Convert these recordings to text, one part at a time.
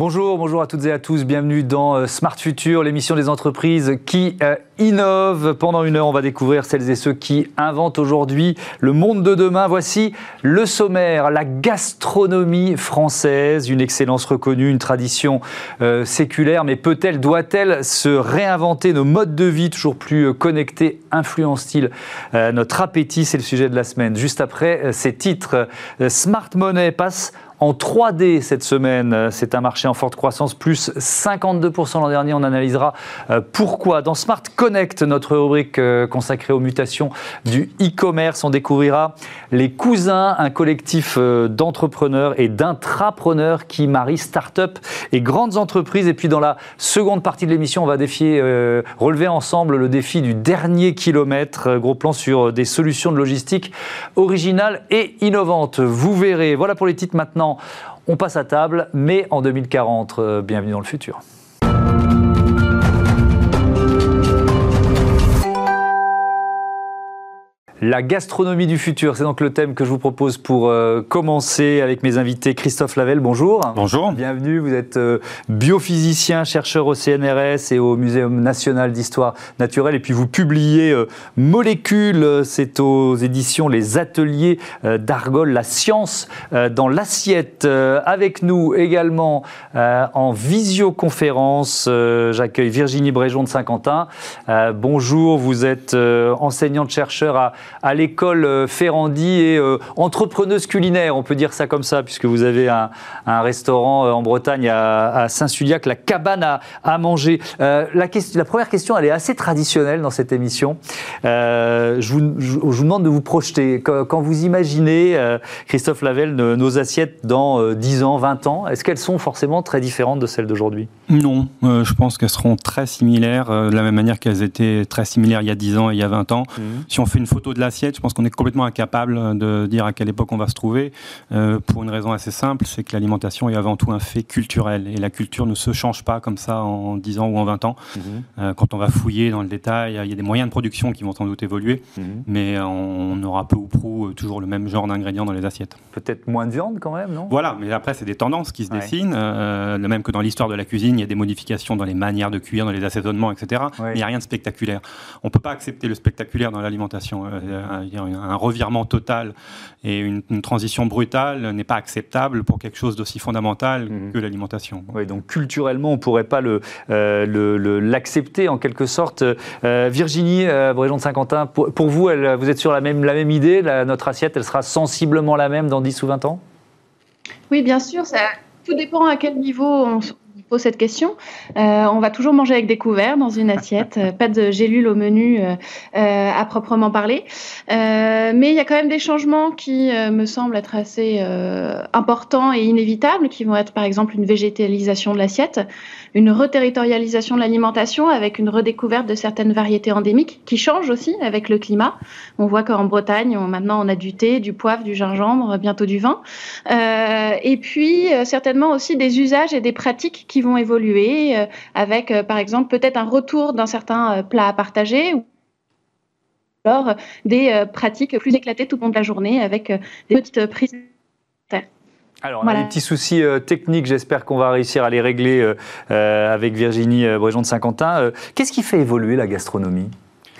Bonjour, bonjour à toutes et à tous. Bienvenue dans euh, Smart Future, l'émission des entreprises qui euh, innovent. Pendant une heure, on va découvrir celles et ceux qui inventent aujourd'hui le monde de demain. Voici le sommaire, la gastronomie française, une excellence reconnue, une tradition euh, séculaire, mais peut-elle, doit-elle se réinventer? Nos modes de vie toujours plus connectés Influence-t-il notre appétit? C'est le sujet de la semaine. Juste après ces titres, Smart Money passe en 3D cette semaine. C'est un marché en forte croissance, plus 52% l'an dernier. On analysera euh, pourquoi. Dans Smart Connect, notre rubrique euh, consacrée aux mutations du e-commerce, on découvrira les cousins, un collectif euh, d'entrepreneurs et d'intrapreneurs qui marient start-up et grandes entreprises. Et puis dans la seconde partie de l'émission, on va défier, relever ensemble le défi du dernier kilomètre. Gros plan sur des solutions de logistique originales et innovantes. Vous verrez. Voilà pour les titres maintenant on passe à table, mais en 2040, euh, bienvenue dans le futur. La gastronomie du futur, c'est donc le thème que je vous propose pour euh, commencer avec mes invités. Christophe Lavelle, bonjour. Bonjour. Bienvenue, vous êtes euh, biophysicien, chercheur au CNRS et au Muséum national d'histoire naturelle. Et puis vous publiez euh, Molécules, c'est aux éditions Les Ateliers d'Argol, la science dans l'assiette. avec nous également en visioconférence, j'accueille Virginie Bréjon de Saint-Quentin. bonjour, vous êtes enseignante-chercheur à à l'école euh, Ferrandi et euh, entrepreneuse culinaire, on peut dire ça comme ça, puisque vous avez un, restaurant euh, en Bretagne à, Saint-Suliac, la cabane à, manger. la, question, la, première question, elle est assez traditionnelle dans cette émission. je, vous, demande de vous projeter. Quand, vous imaginez, Christophe Lavelle, nos assiettes dans 10 ans, 20 ans, est-ce qu'elles sont forcément très différentes de celles d'aujourd'hui? Non, je pense qu'elles seront très similaires, de la même manière qu'elles étaient très similaires il y a 10 ans et il y a 20 ans. Mmh. Si on fait une photo de l'assiette, je pense qu'on est complètement incapable de dire à quelle époque on va se trouver, euh, pour une raison assez simple, c'est que l'alimentation est avant tout un fait culturel. Et la culture ne se change pas comme ça en 10 ans ou en 20 ans. Mhm. Euh, quand on va fouiller dans le détail, il y a des moyens de production qui vont sans doute évoluer, mhm. mais on aura peu ou prou euh, toujours le même genre d'ingrédients dans les assiettes. Peut-être moins de viande quand même, non? Voilà, mais après, c'est des tendances qui se dessinent. de même que dans l'histoire de la cuisine, il y a des modifications dans les manières de cuire, dans les assaisonnements, etc. Mais il n'y a rien de spectaculaire. On ne peut pas accepter le spectaculaire dans l'alimentation. Euh, un revirement total et une, transition brutale n'est pas acceptable pour quelque chose d'aussi fondamental mhm. que l'alimentation. Oui, donc culturellement, on ne pourrait pas euh, l'accepter en quelque sorte. Euh, Virginie, Bréjon de Saint-Quentin, pour, vous, vous êtes sur la même, la même idée Notre assiette, elle sera sensiblement la même dans 10 ou 20 ans? Oui, bien sûr. Ça, tout dépend à quel niveau on, pose cette question. Euh, on va toujours manger avec des couverts dans une assiette, euh, pas de gélules au menu euh, à proprement parler. mais il y a quand même des changements qui me semblent être assez importants et inévitables, qui vont être par exemple une végétalisation de l'assiette, une reterritorialisation de l'alimentation avec une redécouverte de certaines variétés endémiques qui changent aussi avec le climat. On voit qu'en Bretagne, maintenant on a du thé, du poivre, du gingembre, bientôt du vin. et puis certainement aussi des usages et des pratiques qui vont évoluer euh, avec, euh, par exemple, peut-être un retour d'un certain euh, plat à partager ou alors des pratiques plus éclatées tout au long de la journée avec des petites prises. Alors, on a des petits soucis techniques, j'espère qu'on va réussir à les régler avec Virginie Bréjon de Saint-Quentin. Qu'est-ce qui fait évoluer la gastronomie?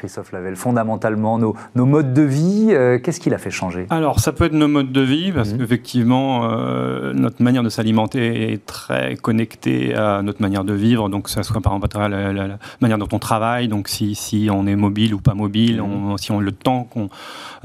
Christophe Lavelle, fondamentalement, nos, modes de vie, euh, qu'est-ce qui l'a fait changer? Alors, ça peut être nos modes de vie, parce mhm. qu'effectivement, euh, notre manière de s'alimenter est très connectée à notre manière de vivre, donc ça soit par exemple à la, manière dont on travaille, donc si, si on est mobile ou pas mobile, mhm. si on le temps qu'on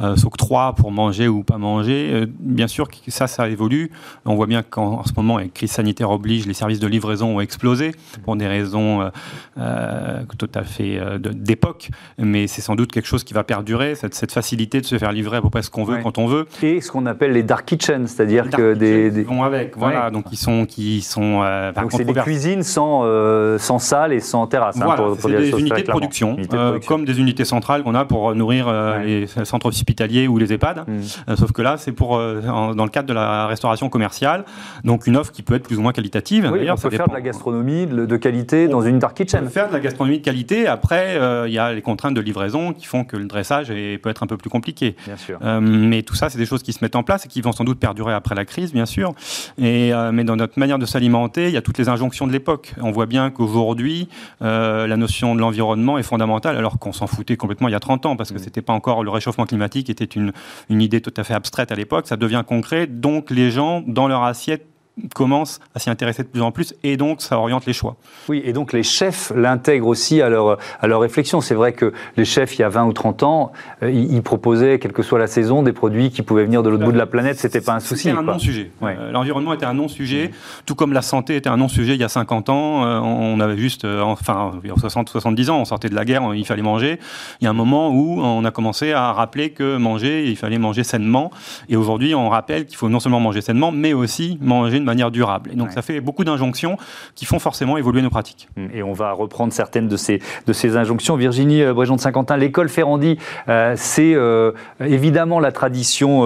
euh, s'octroie pour manger ou pas manger, bien sûr que ça, ça évolue. On voit bien qu'en ce moment, avec crise sanitaire oblige, les services de livraison ont explosé pour des raisons tout à fait d'époque mais c'est sans doute quelque chose qui va perdurer, cette, cette, facilité de se faire livrer à peu près ce qu'on veut quand on veut. Et ce qu'on appelle les dark kitchens, c'est-à-dire que des, des... vont avec, voilà, donc ils sont qui sont. Euh, donc c'est des cuisines sans euh, sans salle et sans terrasse. Hein, voilà, c'est des unités de, production, euh, comme des unités centrales qu'on a pour nourrir les centres hospitaliers ou les EHPAD. Hmm. sauf que là, c'est pour dans le cadre de la restauration commerciale, donc une offre qui peut être plus ou moins qualitative. Oui, on peut faire de la gastronomie de, qualité dans une dark kitchen. On peut faire de la gastronomie de qualité. Après, il y a les contraintes de livraison qui font que le dressage peut être un peu plus compliqué. Bien sûr. Euh, mais tout ça, c'est des choses qui se mettent en place et qui vont sans doute perdurer après la crise, bien sûr. Et, euh, mais dans notre manière de s'alimenter, il y a toutes les injonctions de l'époque. On voit bien qu'aujourd'hui, la notion de l'environnement est fondamentale, alors qu'on s'en foutait complètement il y a 30 ans, parce que mmh. c'était pas encore le réchauffement climatique était une, une idée tout à fait abstraite à l'époque. Ça devient concret, donc les gens, dans leur assiette, commencent à s'y intéresser de plus en plus et donc ça oriente les choix. Oui, et donc les chefs l'intègrent aussi à leur, à leur réflexion. C'est vrai que les chefs, il y a 20 ou 30 ans, euh, ils, proposaient, quelle que soit la saison, des produits qui pouvaient venir de l'autre bout de la planète, c'était pas un souci. C'était un non-sujet. Euh, l'environnement était un non-sujet, tout comme la santé était un non-sujet il y a 50 ans. Euh, on avait juste, enfin, il y a 60, 70 ans, on sortait de la guerre, il fallait manger. Il y a un moment où on a commencé à rappeler que manger, il fallait manger sainement. Et aujourd'hui, on rappelle qu'il faut non seulement manger sainement, mais aussi manger manière durable. Et donc ça fait beaucoup d'injonctions qui font forcément évoluer nos pratiques. Et on va reprendre certaines de ces, de ces injonctions. Virginie euh, Bréjon de Saint-Quentin, l'école Ferrandi, euh, c'est euh, évidemment la tradition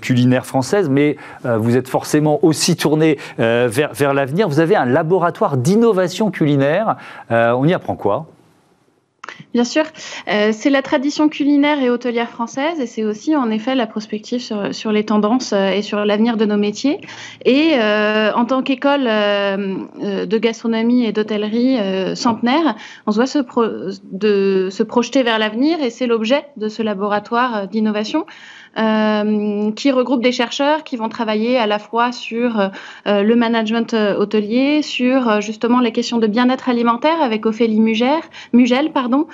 culinaire française, mais vous êtes forcément aussi tourné vers, vers l'avenir. Vous avez un laboratoire d'innovation culinaire. on y apprend quoi? Bien sûr, euh, c'est la tradition culinaire et hôtelière française et c'est aussi en effet la prospective sur, sur les tendances euh, et sur l'avenir de nos métiers. Et euh, en tant qu'école de gastronomie et d'hôtellerie centenaire, on se doit se, de, se projeter vers l'avenir et c'est l'objet de ce laboratoire d'innovation. Euh, qui regroupe des chercheurs qui vont travailler à la fois sur euh, le management euh, hôtelier, sur justement les questions de bien-être alimentaire avec Ophélie Mugel, Mugel pardon,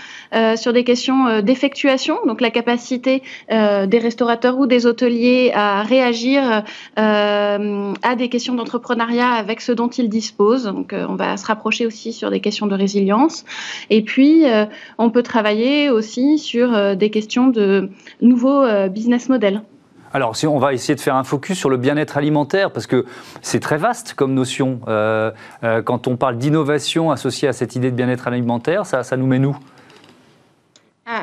sur des questions d'effectuation, donc la capacité des restaurateurs ou des hôteliers à réagir à des questions d'entrepreneuriat avec ce dont ils disposent. Donc on va se rapprocher aussi sur des questions de résilience. Et puis on peut travailler aussi sur des questions de nouveaux business Alors, si on va essayer de faire un focus sur le bien-être alimentaire, parce que c'est très vaste comme notion. Euh, euh, quand on parle d'innovation associée à cette idée de bien-être alimentaire, ça, nous met nous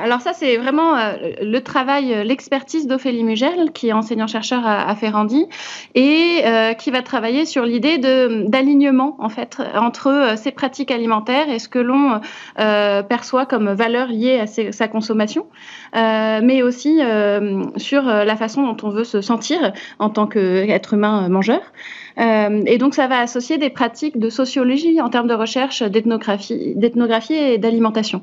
alors ça, c'est vraiment euh, le travail, euh, l'expertise d'Ophélie Mugel, qui est enseignant-chercheur à, Ferrandi, et euh, qui va travailler sur l'idée d'alignement, en fait, entre ces pratiques alimentaires et ce que l'on perçoit comme valeur liée à sa consommation, mais aussi sur la façon dont on veut se sentir en tant qu'être humain mangeur. et donc, ça va associer des pratiques de sociologie en termes de recherche d'ethnographie et d'alimentation.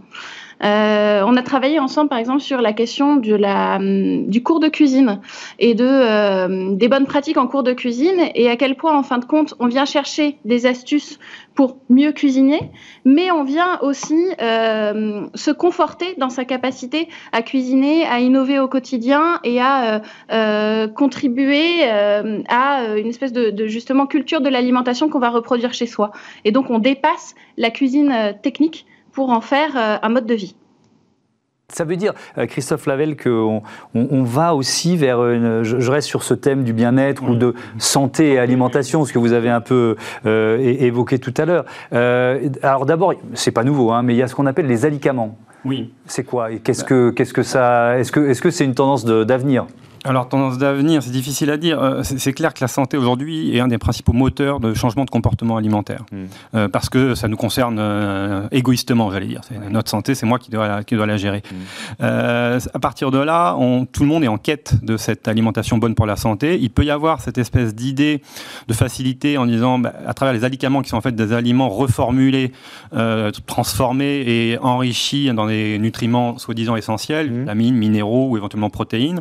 Euh, on a travaillé ensemble, par exemple, sur la question hum, du cours de cuisine et de, euh, des bonnes pratiques en cours de cuisine et à quel point, en fin de compte, on vient chercher des astuces pour mieux cuisiner, mais on vient aussi euh, se conforter dans sa capacité à cuisiner, à innover au quotidien et à contribuer à une espèce de, de justement culture de l'alimentation qu'on va reproduire chez soi. Et donc on dépasse la cuisine technique pour en faire euh, un mode de vie. Ça veut dire, euh, Christophe Lavelle, qu'on on, va aussi vers une. Je, reste sur ce thème du bien-être ou de santé et alimentation, ce que vous avez un peu euh, évoqué tout à l'heure. alors d'abord, c'est pas nouveau, hein, mais il y a ce qu'on appelle les alicaments. Oui. C'est quoi Qu'est-ce que, qu'est-ce que ça Est-ce que, est-ce que c'est une tendance d'avenir? Alors, tendance d'avenir, c'est difficile à dire. Euh, c'est clair que la santé aujourd'hui est un des principaux moteurs de changement de comportement alimentaire. Hmm. Euh, parce que ça nous concerne euh, égoïstement, j'allais dire. Notre santé, c'est moi qui dois la, qui dois la gérer. Hmm. à partir de là, on, tout le monde est en quête de cette alimentation bonne pour la santé. Il peut y avoir cette espèce d'idée de facilité en disant, bah, à travers les aliments qui sont en fait des aliments reformulés, transformés et enrichis dans des nutriments soi-disant essentiels, mmh. vitamines, minéraux ou éventuellement protéines.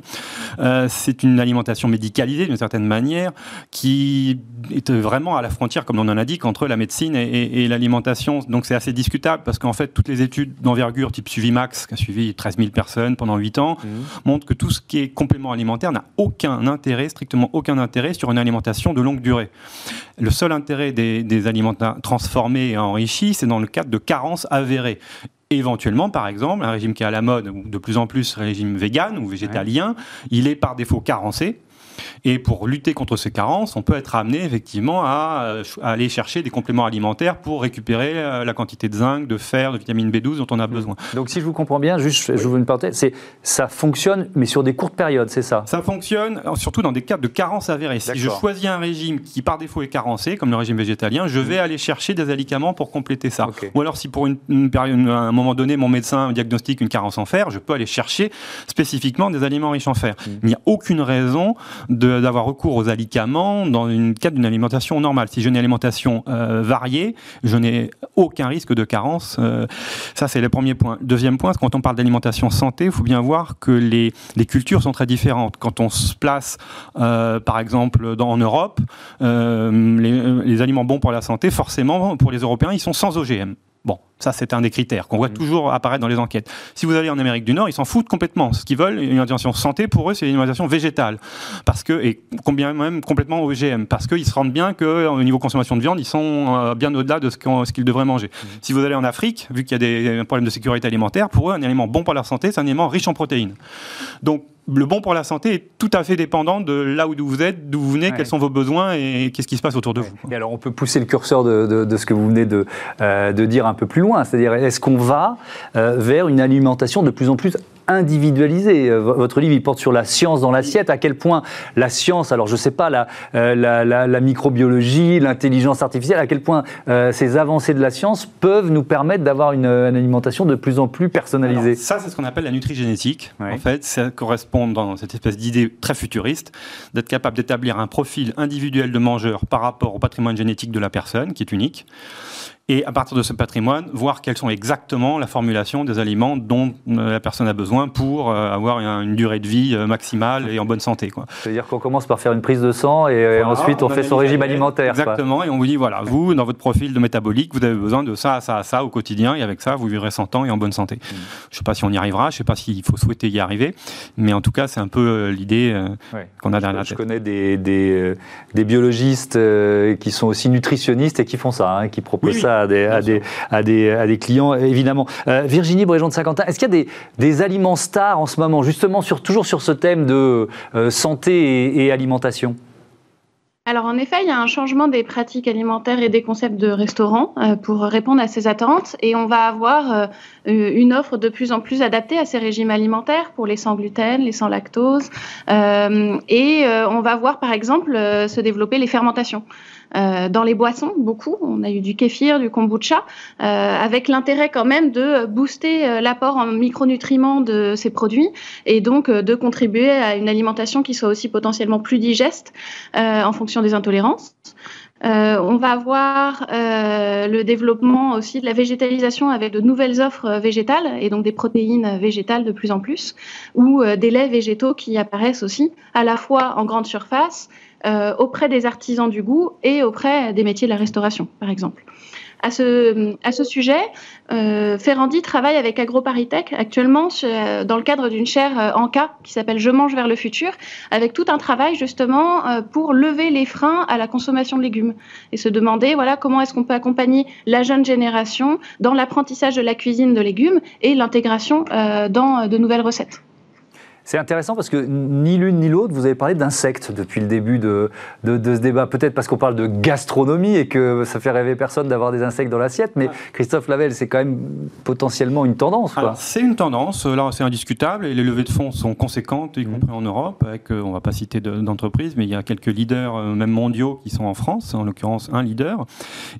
Euh, c'est une alimentation médicalisée d'une certaine manière qui est vraiment à la frontière, comme on en a dit, entre la médecine et, l'alimentation. Donc c'est assez discutable parce qu'en fait, toutes les études d'envergure type Suivimax, qui a suivi 13 000 personnes pendant 8 ans, mmh. montrent que tout ce qui est complément alimentaire n'a aucun intérêt, strictement aucun intérêt sur une alimentation de longue durée. Le seul intérêt des, des aliments transformés et enrichis, c'est dans le cadre de carences avérées éventuellement, par exemple, un régime qui est à la mode, de plus en plus régime vegan ou végétalien, il est par défaut carencé. Et pour lutter contre ces carences, on peut être amené effectivement à, aller chercher des compléments alimentaires pour récupérer la quantité de zinc, de fer, de vitamine B12 dont on a besoin. Donc si je vous comprends bien, juste je vous une parenthèse, c'est ça fonctionne mais sur des courtes périodes, c'est ça? Ça fonctionne surtout dans des cas de carence avérée. Si je choisis un régime qui par défaut est carencé, comme le régime végétalien, je vais aller chercher des alicaments pour compléter ça. Ou alors si pour une, période, à un moment donné, mon médecin diagnostique une carence en fer, je peux aller chercher spécifiquement des aliments riches en fer. Mm. Il n'y a aucune raison d'avoir recours aux alicaments dans le cadre d'une alimentation normale. Si j'ai une alimentation euh, variée, je n'ai aucun risque de carence. Euh, ça, c'est le premier point. Deuxième point, quand on parle d'alimentation santé, il faut bien voir que les, les, cultures sont très différentes. Quand on se place, euh, par exemple, en Europe, les, les aliments bons pour la santé, forcément, pour les Européens, ils sont sans OGM. Bon, ça c'est un des critères qu'on voit mmh. toujours apparaître dans les enquêtes. Si vous allez en Amérique du Nord, ils s'en foutent complètement. Ce qu'ils veulent, une alimentation santé, pour eux, c'est une alimentation végétale. Parce que, et combien même complètement OGM. Parce qu'ils se rendent bien qu'au niveau consommation de viande, ils sont euh, bien au-delà de ce qu'ils devraient manger. Mmh. Si vous allez en Afrique, vu qu'il y a des problèmes de sécurité alimentaire, pour eux, un aliment bon pour leur santé, c'est un aliment riche en protéines. Donc, le bon pour la santé est tout à fait dépendant de là où vous êtes, d'où vous venez, quels sont vos besoins et qu'est-ce qui se passe autour de vous. Et alors on peut pousser le curseur de, ce que vous venez de, euh, de dire un peu plus loin, c'est-à-dire est-ce qu'on va euh, vers une alimentation de plus en plus individualisé. Euh, votre livre, il porte sur la science dans l'assiette, à quel point la science, alors je ne sais pas, la, euh, la, microbiologie, l'intelligence artificielle, à quel point euh, ces avancées de la science peuvent nous permettre d'avoir une, alimentation de plus en plus personnalisée. ça, c'est ce qu'on appelle la nutrigénétique. En fait, ça correspond dans cette espèce d'idée très futuriste d'être capable d'établir un profil individuel de mangeur par rapport au patrimoine génétique de la personne, qui est unique et à partir de ce patrimoine, voir quelles sont exactement la formulation des aliments dont euh, la personne a besoin pour euh, avoir une durée de vie euh, maximale et en bonne santé. C'est-à-dire qu'on commence par faire une prise de sang et ensuite on, fait son régime alimentaire. Exactement, et on vous dit, voilà, vous, dans votre profil de métabolique, vous avez besoin de ça, ça, ça au quotidien, et avec ça, vous vivrez 100 ans et en bonne santé. Mm. Je ne sais pas si on y arrivera, je ne sais pas s'il faut souhaiter y arriver, mais en tout cas, c'est un peu l'idée qu'on a derrière la tête. Je connais des, des, biologistes qui sont aussi nutritionnistes et qui font ça, hein, qui proposent ça à des, à des, clients, évidemment. Euh, Virginie Bréjon de Saint-Quentin, est-ce qu'il y a des, aliments stars en ce moment, justement, sur, toujours sur ce thème de euh, santé et, alimentation? Alors en effet, il y a un changement des pratiques alimentaires et des concepts de restaurants euh, pour répondre à ces attentes et on va avoir une offre de plus en plus adaptée à ces régimes alimentaires pour les sans gluten, les sans lactose et on va voir par exemple se développer les fermentations. Euh, dans les boissons, beaucoup. On a eu du kéfir, du kombucha, euh, avec l'intérêt quand même de booster euh, l'apport en micronutriments de ces produits et donc de contribuer à une alimentation qui soit aussi potentiellement plus digeste en fonction des intolérances. on va avoir le développement aussi de la végétalisation avec de nouvelles offres végétales et donc des protéines végétales de plus en plus, ou des laits végétaux qui apparaissent aussi à la fois en grande surface euh, auprès des artisans du goût et auprès des métiers de la restauration, par exemple. À ce, sujet, euh, Ferrandi travaille avec AgroParisTech actuellement euh, dans le cadre d'une chaire en cas qui s'appelle Je mange vers le futur, avec tout un travail justement pour lever les freins à la consommation de légumes et se demander voilà comment est-ce qu'on peut accompagner la jeune génération dans l'apprentissage de la cuisine de légumes et l'intégration dans de nouvelles recettes. C'est intéressant parce que ni l'une ni l'autre, vous avez parlé d'insectes depuis le début de, de, ce débat. Peut-être parce qu'on parle de gastronomie et que ça fait rêver personne d'avoir des insectes dans l'assiette, mais Christophe Lavelle, c'est quand même potentiellement une tendance. C'est une tendance, là c'est indiscutable, et les levées de fonds sont conséquentes, y mmh. compris en Europe, avec, euh, on ne va pas citer d'entreprises, mais il y a quelques leaders, euh, même mondiaux, qui sont en France, en l'occurrence un leader.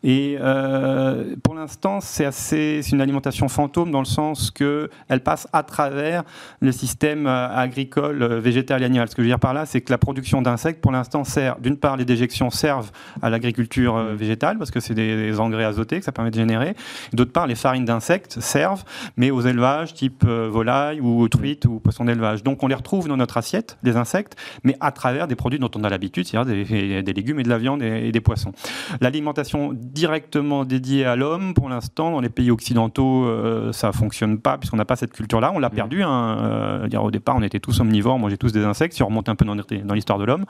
Et euh, pour l'instant, c'est assez, c'est une alimentation fantôme dans le sens qu'elle passe à travers le système agricole, euh, végétal et animal. Ce que je veux dire par là, c'est que la production d'insectes, pour l'instant, sert, d'une part, les déjections servent à l'agriculture euh, végétale, parce que c'est des, engrais azotés que ça permet de générer. D'autre part, les farines d'insectes servent, mais aux élevages type euh, volaille ou truite ou poisson d'élevage. Donc on les retrouve dans notre assiette, les insectes, mais à travers des produits dont on a l'habitude, c'est-à-dire des, légumes et de la viande et, des poissons. L'alimentation directement dédiée à l'homme, pour l'instant, dans les pays occidentaux, ça ça fonctionne pas, puisqu'on n'a pas cette culture-là. On l'a perdu. Hein, au départ, on était tous omnivores, on mangeait tous des insectes, si on remonte un peu dans, l'histoire de l'homme.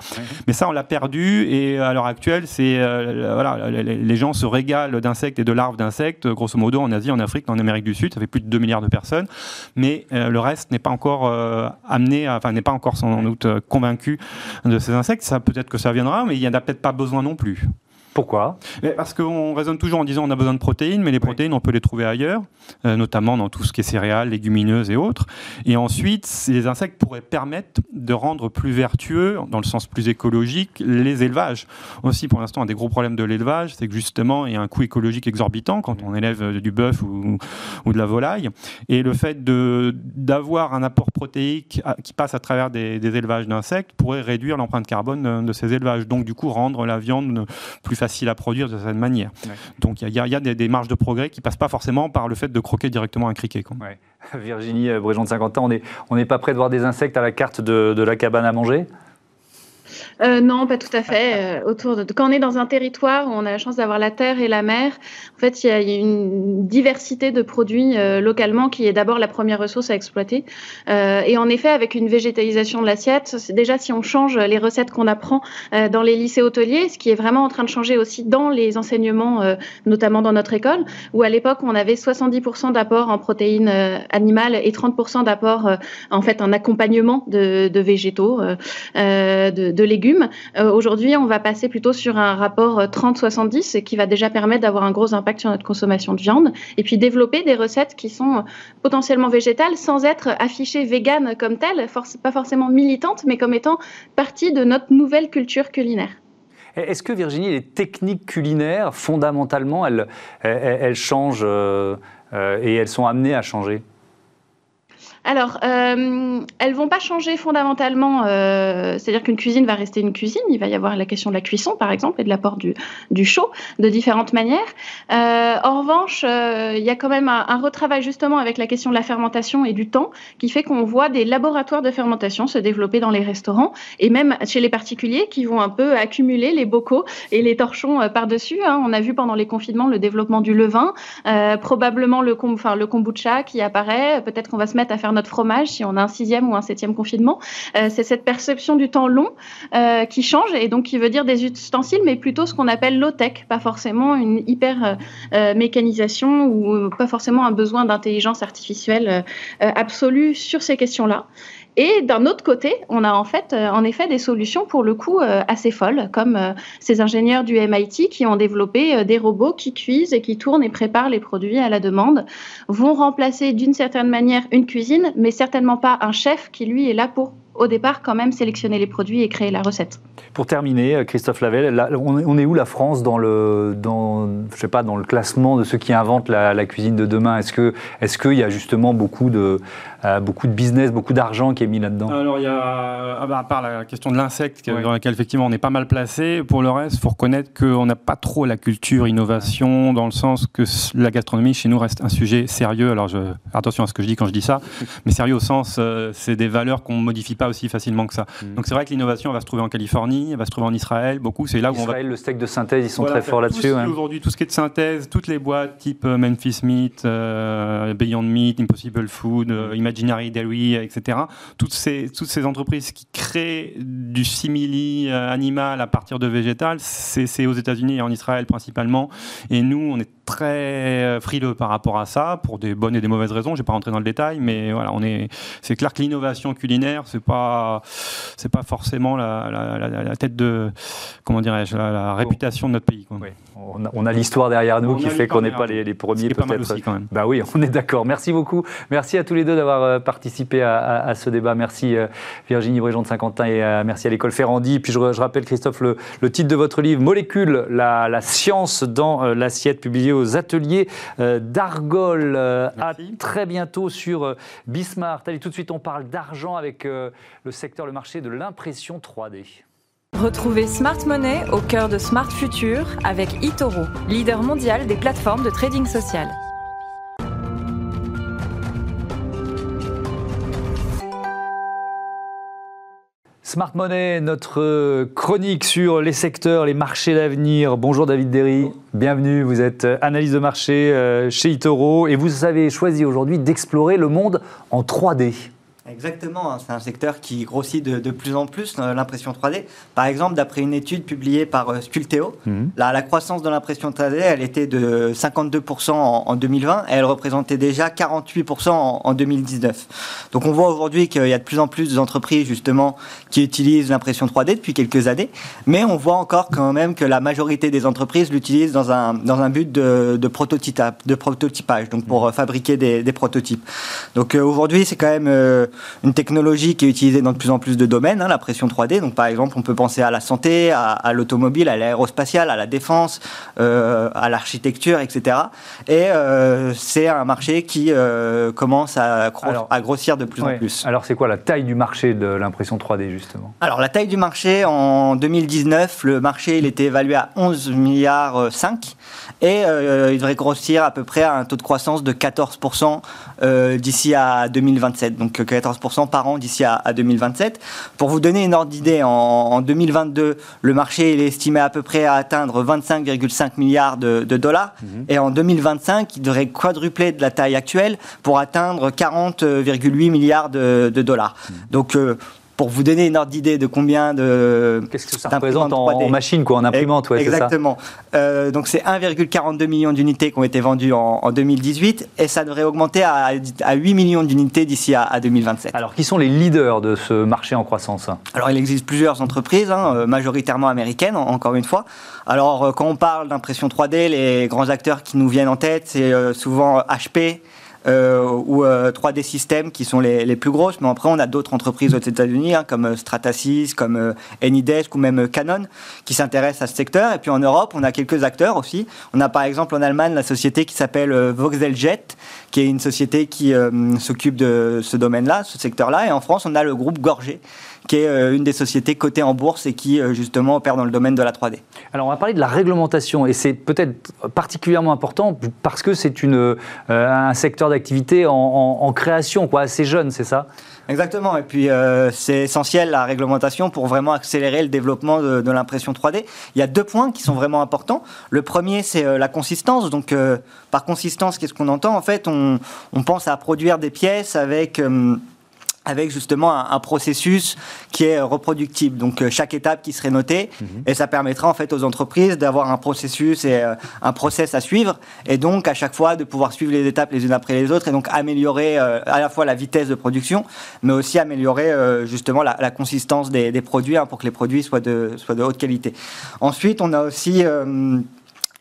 Mais ça, on l'a perdu, et à l'heure actuelle, c'est voilà, les gens se régalent d'insectes et de larves d'insectes, grosso modo en Asie, en Afrique, en Amérique du Sud, ça fait plus de 2 milliards de personnes, mais le reste n'est pas encore amené, enfin n'est pas encore sans doute convaincu de ces insectes. Ça peut-être que ça viendra, mais il n'y en a peut-être pas besoin non plus. Pourquoi Parce qu'on raisonne toujours en disant on a besoin de protéines, mais les protéines, on peut les trouver ailleurs, euh, notamment dans tout ce qui est céréales, légumineuses et autres. Et ensuite, les insectes pourraient permettre de rendre plus vertueux, dans le sens plus écologique, les élevages. Aussi, pour l'instant, un des gros problèmes de l'élevage, c'est que justement, il y a un coût écologique exorbitant quand on élève euh, du bœuf ou, ou de la volaille. Et le fait d'avoir un apport protéique qui passe à travers des, des élevages d'insectes pourrait réduire l'empreinte carbone de ces élevages. Donc, du coup, rendre la viande plus facile à produire de cette manière. Donc il y, a, des, marges de progrès qui passent pas forcément par le fait de croquer directement un criquet. Virginie euh, Bréjon de 50 ans, on n'est pas prêt de voir des insectes à la carte de la cabane à manger? Euh, non, pas tout à fait. Euh, autour de... Quand on est dans un territoire où on a la chance d'avoir la terre et la mer, en fait, il y a une diversité de produits euh, localement qui est d'abord la première ressource à exploiter. et en effet, avec une végétalisation de l'assiette, déjà si on change les recettes qu'on apprend dans les lycées hôteliers, ce qui est vraiment en train de changer aussi dans les enseignements, notamment dans notre école, où à l'époque on avait 70% d'apport en protéines animales et 30% d'apport en fait en accompagnement de, végétaux, de, de légumes euh, aujourd'hui, on va passer plutôt sur un rapport 30-70 euh, qui va déjà permettre d'avoir un gros impact sur notre consommation de viande et puis développer des recettes qui sont euh, potentiellement végétales sans être affichées véganes comme telles, pas forcément militantes, mais comme étant partie de notre nouvelle culture culinaire. Est-ce que Virginie, les techniques culinaires, fondamentalement, elles, changent et elles sont amenées à changer? Alors, euh, elles vont pas changer fondamentalement, euh, c'est-à-dire qu'une cuisine va rester une cuisine. Il va y avoir la question de la cuisson, par exemple, et de l'apport du, chaud de différentes manières. Euh, en revanche, euh, il y a quand même un, retravail justement avec la question de la fermentation et du temps qui fait qu'on voit des laboratoires de fermentation se développer dans les restaurants et même chez les particuliers qui vont un peu accumuler les bocaux et les torchons par-dessus. Hein. On a vu pendant les confinements le développement du levain, probablement le, le kombucha qui apparaît. Peut-être qu'on va se mettre à faire notre fromage si on a un sixième ou un septième confinement. Euh, c'est cette perception du temps long euh, qui change et donc qui veut dire des ustensiles, mais plutôt ce qu'on appelle low-tech, pas forcément une hyper euh, mécanisation ou pas forcément un besoin d'intelligence artificielle absolue sur ces questions-là. Et d'un autre côté, on a en fait, euh, en effet, des solutions pour le coup euh, assez folles, comme euh, ces ingénieurs du MIT qui ont développé des robots qui cuisent et qui tournent et préparent les produits à la demande, vont remplacer d'une certaine manière une cuisine, mais certainement pas un chef qui lui est là pour au départ quand même sélectionner les produits et créer la recette. Pour terminer, Christophe Lavelle, on est où la France dans le, je sais pas, dans le classement de ceux qui inventent la, cuisine de demain? Est-ce qu'il est qu'il y a justement beaucoup de, euh, beaucoup de business, beaucoup d'argent qui est mis là-dedans Alors, il y a, ah bah, à part la question de l'insecte, dans laquelle effectivement on est pas mal placé, pour le reste, il faut reconnaître qu'on n'a pas trop la culture innovation, dans le sens que la gastronomie chez nous reste un sujet sérieux. Alors, je, attention à ce que je dis quand je dis ça, mais sérieux au sens, euh, c'est des valeurs qu'on modifie pas aussi facilement que ça. Mm. Donc, c'est vrai que l'innovation va se trouver en Californie, elle va se trouver en Israël, beaucoup. C'est là où on va. le steak de synthèse, ils sont très forts là-dessus. Aujourd'hui, tout ce qui est de synthèse, toutes les boîtes type euh, Memphis Meat, Beyond Meat, Impossible Food, Imaginary Dairy, etc. Toutes ces, toutes ces entreprises qui créent du simili euh, animal à partir de végétal, c'est aux États-Unis et en Israël principalement. Et nous, on est très euh, frileux par rapport à ça, pour des bonnes et des mauvaises raisons. Je ne vais pas rentrer dans le détail, mais voilà, on est. C'est clair que l'innovation culinaire, c'est pas, c'est pas forcément la, la, tête de, comment dirais-je, la, réputation de notre pays. Quoi. On a, l'histoire derrière nous qui fait qu'on n'est pas les, les premiers peut-être. Bah oui, on est d'accord. Merci beaucoup. Merci à tous les deux d'avoir euh, participé à, ce débat. Merci euh, Virginie Bréjon de Saint-Quentin et merci à l'école Ferrandi. Puis je, rappelle Christophe le, titre de votre livre Molécules, la, la science dans l'assiette, publié aux ateliers euh, d'Argol. Euh, à très bientôt sur euh, Bismarck. Allez, tout de suite, on parle d'argent avec le secteur, le marché de l'impression 3D. Retrouvez Smart Money au cœur de Smart Future avec eToro, leader mondial des plateformes de trading social. Smart Money, notre chronique sur les secteurs, les marchés d'avenir. Bonjour David Derry, bienvenue. Vous êtes analyse de marché euh, chez Itoro et vous avez choisi aujourd'hui d'explorer le monde en 3D. Exactement, hein. c'est un secteur qui grossit de, plus en plus, euh, l'impression 3D. Par exemple, d'après une étude publiée par euh, Sculteo, mhm. la, croissance de l'impression 3D, elle était de 52% en, 2020 et elle représentait déjà 48% en, 2019. Donc on voit aujourd'hui qu'il y a de plus en plus d'entreprises justement qui utilisent l'impression 3D depuis quelques années, mais on voit encore quand même que la majorité des entreprises l'utilisent dans un, dans un but de, de, de prototypage, donc pour euh, fabriquer des, des prototypes. Donc aujourd'hui, c'est quand même une technologie qui est utilisée dans de plus en plus de domaines, hein, la pression 3D. Donc, par exemple, on peut penser à la santé, à, l'automobile, à l'aérospatiale, à la défense, euh, à l'architecture, etc. Et euh, c'est un marché qui euh, commence à, à, grossir de plus en plus. Alors, c'est quoi la taille du marché de l'impression 3D, justement? Alors, la taille du marché, en 2019, le marché, il était évalué à 11 milliards 5 et il devrait grossir à peu près à un taux de croissance de 14% d'ici à 2027. Donc, 14% par an d'ici à, 2027. Pour vous donner une ordre d'idée, en, 2022, le marché est estimé à peu près à atteindre 25,5 milliards de, dollars. Mhm. Et en 2025, il devrait quadrupler de la taille actuelle pour atteindre 40,8 milliards de, dollars. Mhm. Donc, euh, pour vous donner une ordre d'idée de combien de. Qu'est-ce que ça représente en, machine, quoi, en imprimante ouais, Exactement. Euh, donc c'est 1,42 million d'unités qui ont été vendues en, 2018 et ça devrait augmenter à, 8 millions d'unités d'ici à, 2027. Alors qui sont les leaders de ce marché en croissance? Alors il existe plusieurs entreprises, hein, euh, majoritairement américaines, encore une fois. Alors euh, quand on parle d'impression 3D, les grands acteurs qui nous viennent en tête, c'est souvent HP. Euh, ou 3D euh, Systems qui sont les, plus grosses. Mais après, on a d'autres entreprises aux États-Unis, hein, comme euh, Stratasys, comme Anydesk ou même Canon, qui s'intéressent à ce secteur. Et puis en Europe, on a quelques acteurs aussi. On a par exemple en Allemagne la société qui s'appelle Voxeljet, qui est une société qui s'occupe de ce domaine-là, ce secteur-là. Et en France, on a le groupe Gorgé, qui est une des sociétés cotées en bourse et qui justement opère dans le domaine de la 3D. Alors on va parler de la réglementation et c'est peut-être particulièrement important parce que c'est un secteur d'activité en, création, quoi, assez jeune, c'est ça? Exactement, et puis c'est essentiel la réglementation pour vraiment accélérer le développement de, l'impression 3D. Il y a deux points qui sont vraiment importants. Le premier, c'est la consistance. Donc, par consistance, qu'est-ce qu'on entend? En fait, on, pense à produire des pièces avec avec justement un, processus qui est reproductible. Donc euh, chaque étape qui serait notée mhm. et ça permettra en fait aux entreprises d'avoir un processus et euh, un process à suivre et donc à chaque fois de pouvoir suivre les étapes les unes après les autres et donc améliorer euh, à la fois la vitesse de production mais aussi améliorer justement la, consistance des, produits hein, pour que les produits soient de, soient de haute qualité. Ensuite on a aussi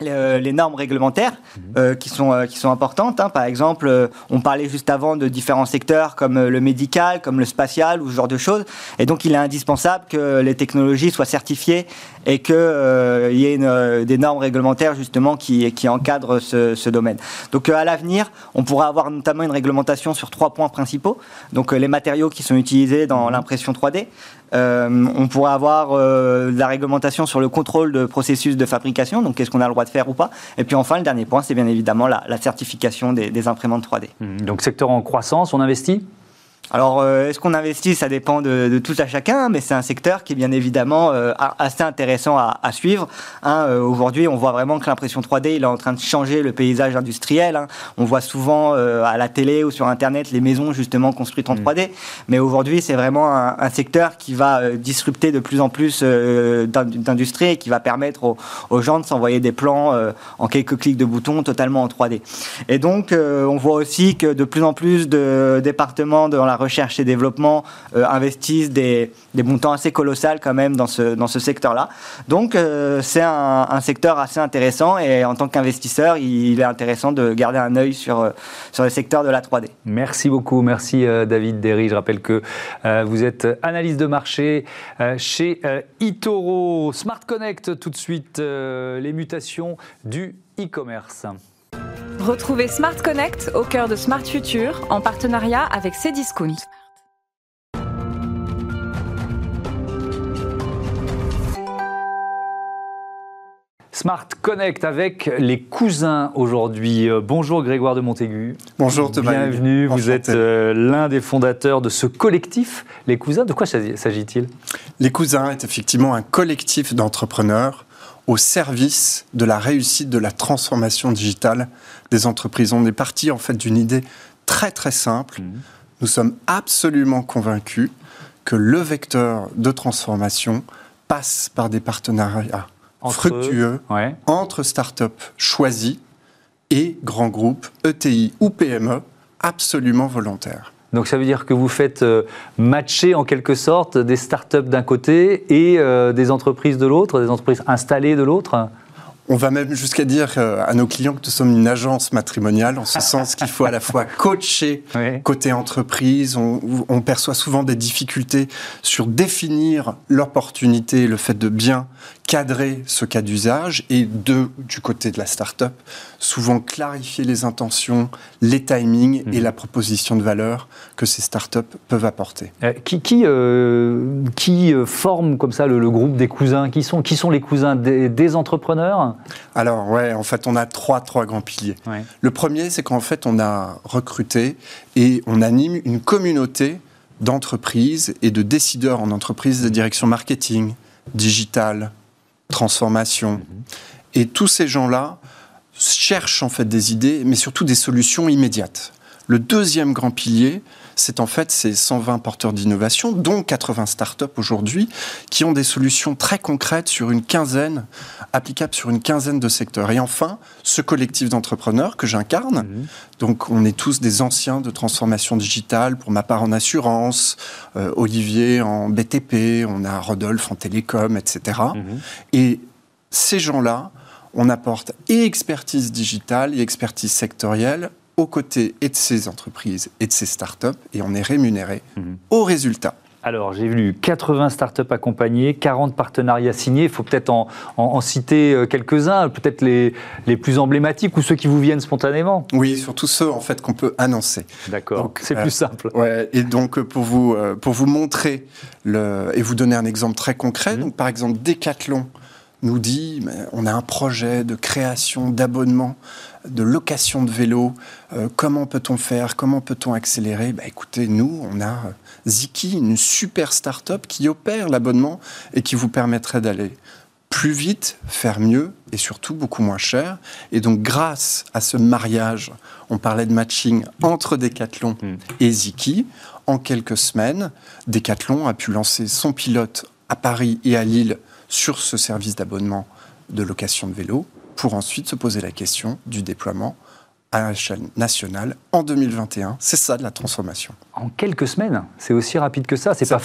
les normes réglementaires mhm. euh, qui, sont, euh, qui sont importantes. Hein. Par exemple, euh, on parlait juste avant de différents secteurs comme le médical, comme le spatial ou ce genre de choses. Et donc, il est indispensable que les technologies soient certifiées et qu'il y ait des normes réglementaires justement qui, qui encadrent ce, ce domaine. Donc, à l'avenir, on pourra avoir notamment une réglementation sur trois points principaux. Donc, les matériaux qui sont utilisés dans mhm. l'impression 3D, euh, on pourrait avoir euh, la réglementation sur le contrôle de processus de fabrication, donc qu'est-ce qu'on a le droit de faire ou pas? Et puis enfin, le dernier point, c'est bien évidemment la, certification des, des imprimantes 3D. Mmh, donc secteur en croissance, on investit? Alors, euh, est-ce qu'on investit Ça dépend de, tout à chacun, mais c'est un secteur qui est bien évidemment euh, assez intéressant à, suivre. Hein. Euh, aujourd'hui, on voit vraiment que l'impression 3D, il est en train de changer le paysage industriel. Hein. On voit souvent à la télé ou sur Internet les maisons justement construites en 3D, mm. mais aujourd'hui, c'est vraiment un, secteur qui va disrupter de plus en plus d'industrie et qui va permettre aux, gens de s'envoyer des plans en quelques clics de boutons totalement en 3D. Et donc, on voit aussi que de plus en plus de départements dans la recherche et développement euh, investissent des, des, montants assez colossaux quand même dans ce, dans ce secteur-là. Donc euh, c'est un, secteur assez intéressant et en tant qu'investisseur, il, est intéressant de garder un œil sur, euh, sur le secteur de la 3D. Merci beaucoup, merci David Derry. Je rappelle que vous êtes analyste de marché chez Itoro. Smart Connect tout de suite, les mutations du e-commerce. Retrouvez Smart Connect au cœur de Smart Future en partenariat avec Cdiscount. Smart Connect avec les cousins aujourd'hui. Euh, bonjour Grégoire de Montaigu. Bonjour Thomas. Bienvenue. Vous êtes euh, l'un des fondateurs de ce collectif. Les cousins, de quoi s'agit-il? Les cousins est effectivement un collectif d'entrepreneurs au service de la réussite de la transformation digitale des entreprises. On est parti en fait d'une idée très très simple. Mmh. nous sommes absolument convaincus que le vecteur de transformation passe par des partenariats fructueux entre start-up choisies et grands groupes, ETI ou PME, absolument volontaires. Donc ça veut dire que vous faites euh, matcher en quelque sorte des start-up d'un côté et euh, des entreprises de l'autre, des entreprises installées de l'autre on va même jusqu'à dire euh, à nos clients que nous sommes une agence matrimoniale, en ce sens qu'il faut à la fois coacher côté entreprise. On, perçoit souvent des difficultés sur définir l'opportunité, le fait de bien cadrer ce cas d'usage et de, du côté de la start-up, souvent clarifier les intentions, les timings et mhm. la proposition de valeur que ces start-up peuvent apporter. Euh, qui, qui, euh, qui forme comme ça le, groupe des cousins? Qui sont, qui sont les cousins des entrepreneurs? Alors, ouais, en fait, on a trois, trois grands piliers. Le premier, c'est qu'en fait, on a recruté et on anime une communauté d'entreprises et de décideurs en entreprise de direction marketing, digital, transformation. Et tous ces gens-là cherchent en fait des idées, mais surtout des solutions immédiates. Le deuxième grand pilier, c'est en fait ces 120 porteurs d'innovation, dont 80 startups aujourd'hui, qui ont des solutions très concrètes sur une quinzaine, applicables sur une quinzaine de secteurs. Et enfin, ce collectif d'entrepreneurs que j'incarne, mhm. donc on est tous des anciens de transformation digitale, pour ma part en assurance, euh, Olivier en BTP, on a Rodolphe en télécom, etc. Mhm. Et ces gens-là, on apporte et expertise digitale et expertise sectorielle aux côtés et de ces entreprises et de ces startups et on est rémunéré mhm. au résultat. Alors, j'ai vu 80 startups accompagnées, 40 partenariats signés. Il faut peut-être en, citer euh, quelques-uns, peut-être les, les, plus emblématiques ou ceux qui vous viennent spontanément. Oui, surtout ceux en fait qu'on peut annoncer. D'accord, c'est plus euh, simple. Ouais, et donc euh, pour vous, pour vous montrer le, et vous donner un exemple très concret, mhm. donc par exemple Decathlon nous dit on a un projet de création d'abonnement de location de vélo. Euh, comment peut-on faire? Comment peut-on accélérer? Bah, Écoutez, nous, on a euh, Ziki, une super start-up qui opère l'abonnement et qui vous permettrait d'aller plus vite, faire mieux et surtout beaucoup moins cher. Et donc, grâce à ce mariage, on parlait de matching entre Decathlon hmm. et Ziki, en quelques semaines, Decathlon a pu lancer son pilote à Paris et à Lille sur ce service d'abonnement de location de vélo pour ensuite se poser la question du déploiement à l'échelle nationale en 2021. C'est ça de la transformation. En quelques semaines, c'est aussi rapide que ça. C'est pas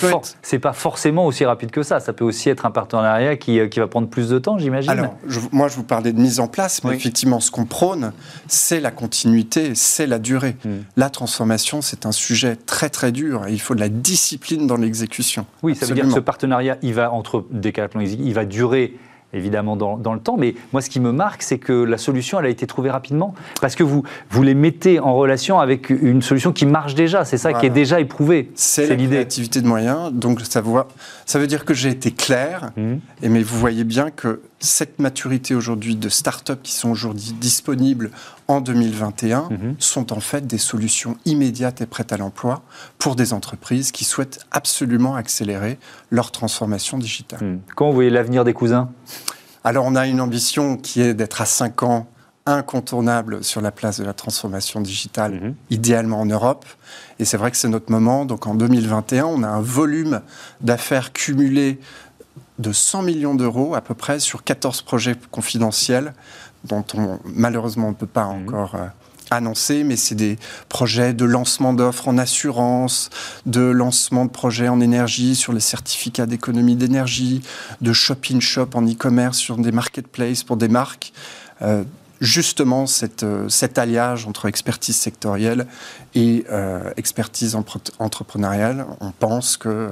pas forcément aussi rapide que ça. Ça peut aussi être un partenariat qui, euh, qui va prendre plus de temps, j'imagine. Alors, moi, je vous parlais de mise en place, mais effectivement, ce qu'on prône, c'est la continuité, c'est la durée. Hmm. La transformation, c'est un sujet très très dur et il faut de la discipline dans l'exécution. Oui, ça veut dire que ce partenariat, il va entre Decathlon il va durer évidemment dans, le temps, mais moi ce qui me marque, c'est que la solution, elle a été trouvée rapidement, parce que vous, vous les mettez en relation avec une solution qui marche déjà, c'est ça qui est déjà éprouvé. C'est l'idée. Activité de moyens, donc ça, ça veut dire que j'ai été clair, mmh. et mais vous voyez bien que cette maturité aujourd'hui de start-up qui sont aujourd'hui disponibles en 2021 mhm. sont en fait des solutions immédiates et prêtes à l'emploi pour des entreprises qui souhaitent absolument accélérer leur transformation digitale. Hmm. Comment vous voyez l'avenir des cousins? Alors on a une ambition qui est d'être à 5 ans incontournable sur la place de la transformation digitale, mhm. idéalement en Europe. Et c'est vrai que c'est notre moment. Donc en 2021, on a un volume d'affaires cumulées de 100 millions d'euros à peu près sur 14 projets confidentiels dont on, malheureusement on ne peut pas mhm. encore euh, annoncer, mais c'est des projets de lancement d'offres en assurance, de lancement de projets en énergie sur les certificats d'économie d'énergie, de shop-in-shop en e-commerce sur des marketplaces pour des marques. Euh, justement, cette, euh, cet alliage entre expertise sectorielle et expertise entrepreneuriale, on pense que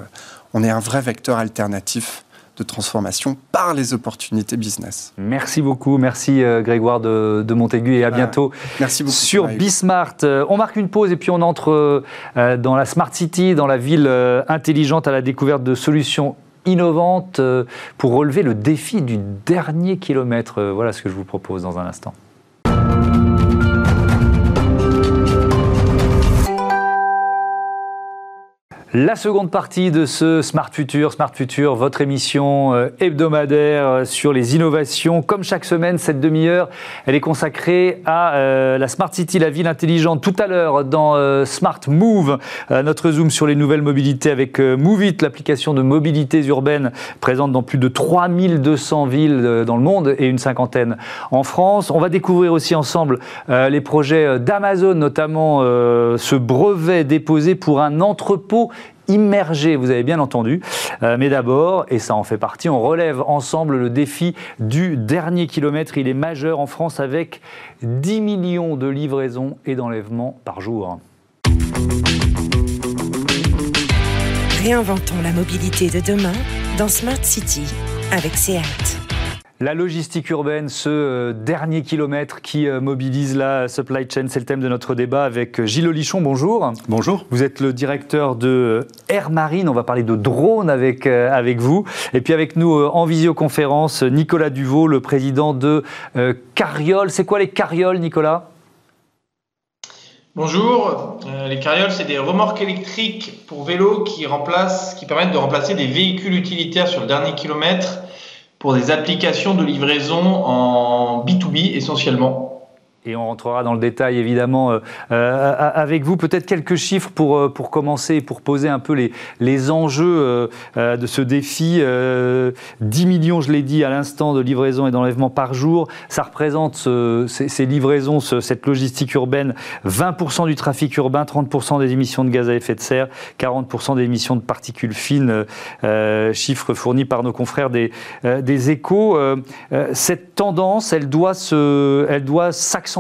on est un vrai vecteur alternatif de transformation par les opportunités business. Merci beaucoup, merci euh, Grégoire de, Montaigu et à bientôt merci beaucoup, sur Bismart. Euh, on marque une pause et puis on entre euh, dans la Smart City, dans la ville intelligente à la découverte de solutions innovantes pour relever le défi du dernier kilomètre. Voilà ce que je vous propose dans un instant. La seconde partie de ce Smart Future, Smart Future, votre émission euh, hebdomadaire euh, sur les innovations. Comme chaque semaine, cette demi-heure, elle est consacrée à euh, la Smart City, la ville intelligente. Tout à l'heure, dans Smart Move, notre zoom sur les nouvelles mobilités avec Moveit, l'application de mobilités urbaines présente dans plus de 3200 villes dans le monde et une cinquantaine en France. On va découvrir aussi ensemble les projets d'Amazon, notamment ce brevet déposé pour un entrepôt immergé, vous avez bien entendu. Euh, mais d'abord, et ça en fait partie, on relève ensemble le défi du dernier kilomètre. Il est majeur en France avec 10 millions de livraisons et d'enlèvements par jour. Réinventons la mobilité de demain dans Smart City avec SEAT. La logistique urbaine, ce euh, dernier kilomètre qui euh, mobilise la supply chain, c'est le thème de notre débat avec euh, Gilles Olichon. Bonjour. Bonjour. Vous êtes le directeur de Air Marine. On va parler de drones avec, avec vous. Et puis avec nous en visioconférence, Nicolas Duvaux, le président de Carriole. C'est quoi les carrioles, Nicolas? Bonjour, les carrioles, c'est des remorques électriques pour vélos qui, remplacent, qui permettent de remplacer des véhicules utilitaires sur le dernier kilomètre pour des applications de livraison en B2B essentiellement et on rentrera dans le détail évidemment euh, euh, avec vous. Peut-être quelques chiffres pour, euh, pour commencer, pour poser un peu les, les enjeux de ce défi. 10 millions, je l'ai dit à l'instant, de livraisons et d'enlèvements par jour. Ça représente ces, livraisons, cette logistique urbaine, 20% du trafic urbain, 30% des émissions de gaz à effet de serre, 40% des émissions de particules fines, chiffres fournis par nos confrères des, des échos. cette tendance, elle doit s'accentuer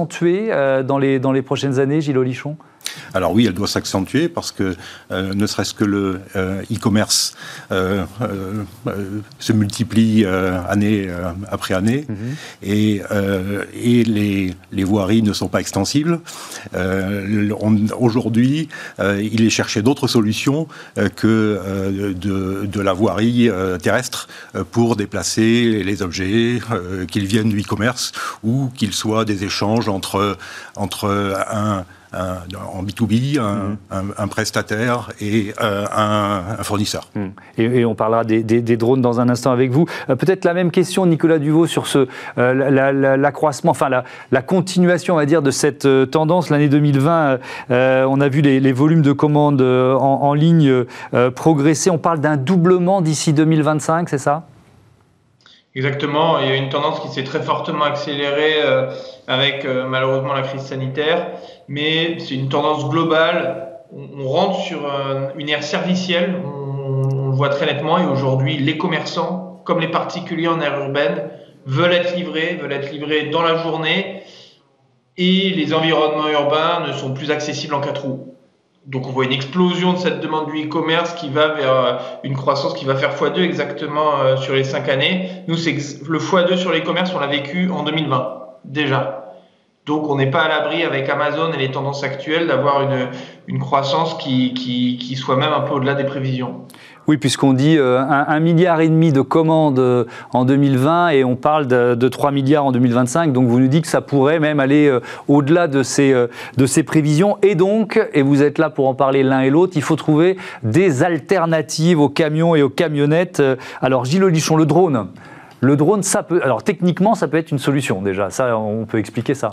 euh, dans, les, dans les prochaines années, Gilles Olichon alors oui, elle doit s'accentuer parce que euh, ne serait-ce que le euh, e-commerce se multiplie année après année mhm. et, et les, les, voiries ne sont pas extensibles. Aujourd'hui, il est cherché d'autres solutions que de, de, la voirie terrestre pour déplacer les objets, qu'ils viennent du e-commerce ou qu'ils soient des échanges entre, entre un en B2B, mm. un, prestataire et euh, un, fournisseur. Mm. Et, on parlera des, drones dans un instant avec vous. Euh, peut-être la même question, Nicolas Duvaux, sur ce, euh, l'accroissement, enfin la, continuation, on va dire, de cette tendance. L'année 2020, on a vu les, volumes de commandes en, en ligne progresser. On parle d'un doublement d'ici 2025, c'est ça? Exactement, il y a une tendance qui s'est très fortement accélérée avec malheureusement la crise sanitaire mais c'est une tendance globale. On, rentre sur une ère servicielle, on, le voit très nettement, et aujourd'hui, les commerçants, comme les particuliers en aire urbaine, veulent être livrés, veulent être livrés dans la journée, et les environnements urbains ne sont plus accessibles en quatre roues. Donc on voit une explosion de cette demande du e-commerce qui va vers euh, une croissance qui va faire x2 exactement euh, sur les cinq années. Nous, c'est le x2 sur l'e-commerce, on l'a vécu en 2020 déjà. Donc on n'est pas à l'abri avec Amazon et les tendances actuelles d'avoir une, une croissance qui, qui, soit même un peu au-delà des prévisions. Oui, puisqu'on dit euh, un, milliard et demi de commandes euh, en 2020 et on parle de, de, 3 milliards en 2025. Donc vous nous dites que ça pourrait même aller euh, au-delà de ces, de ces prévisions. Et donc, et vous êtes là pour en parler l'un et l'autre, il faut trouver des alternatives aux camions et aux camionnettes. Alors Gilles Olichon, le drone. Le drone, ça peut. Alors techniquement, ça peut être une solution déjà. Ça, on peut expliquer ça.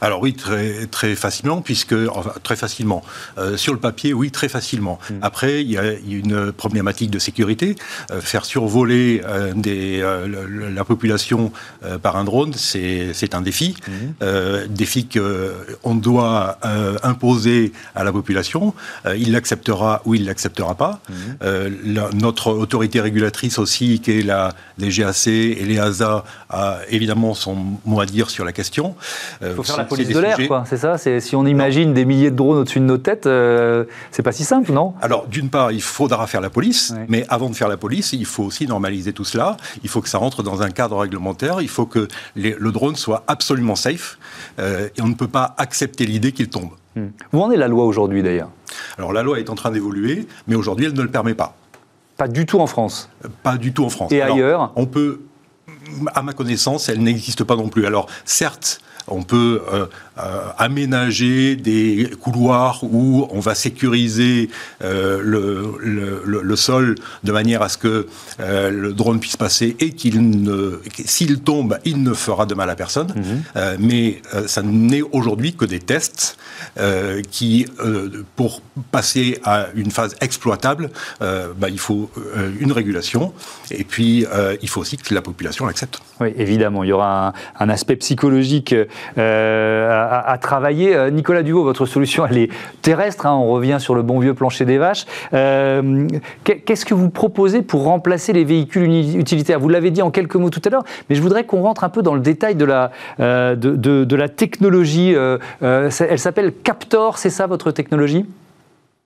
Alors oui, très, très facilement, puisque enfin, très facilement. Euh, sur le papier, oui, très facilement. Mm. Après, il y, a une problématique de sécurité. Euh, faire survoler euh, des, la population par un drone, c'est un défi. Mm. défi qu'on doit imposer à la population. il l'acceptera ou il l'acceptera pas. Mm. notre autorité régulatrice aussi, qui est la DGAC et l'EASA, a évidemment son mot à dire sur la question faire la police de l'air, quoi. C'est ça Si on imagine des milliers de drones au-dessus de nos têtes, euh, c'est pas si simple, non? Alors, d'une part, il faudra faire la police, mais avant de faire la police, il faut aussi normaliser tout cela. Il faut que ça rentre dans un cadre réglementaire. Il faut que le drone soit absolument safe. Euh, et on ne peut pas accepter l'idée qu'il tombe. Hmm. Où en est la loi aujourd'hui, d'ailleurs? Alors, la loi est en train d'évoluer, mais aujourd'hui, elle ne le permet pas. Pas du tout en France? Euh, Pas du tout en France. Et ailleurs? On peut à ma connaissance, elle n'existe pas non plus. Alors, certes, on peut aménager des couloirs où on va sécuriser le, le, sol de manière à ce que le drone puisse passer et qu'il ne, s'il tombe, il ne fera de mal à personne. Mhm. mais ça n'est aujourd'hui que des tests qui, pour passer à une phase exploitable, bah, il faut une régulation et puis il faut aussi que la population l'accepte. Oui, évidemment, il y aura un, aspect psychologique euh, à, travailler. Euh, Nicolas Dugo, votre solution, elle est terrestre, hein, on revient sur le bon vieux plancher des vaches. Euh, qu'est-ce que vous proposez pour remplacer les véhicules utilitaires? Vous l'avez dit en quelques mots tout à l'heure, mais je voudrais qu'on rentre un peu dans le détail de la, de, la technologie. elle s'appelle Captor, c'est ça votre technologie?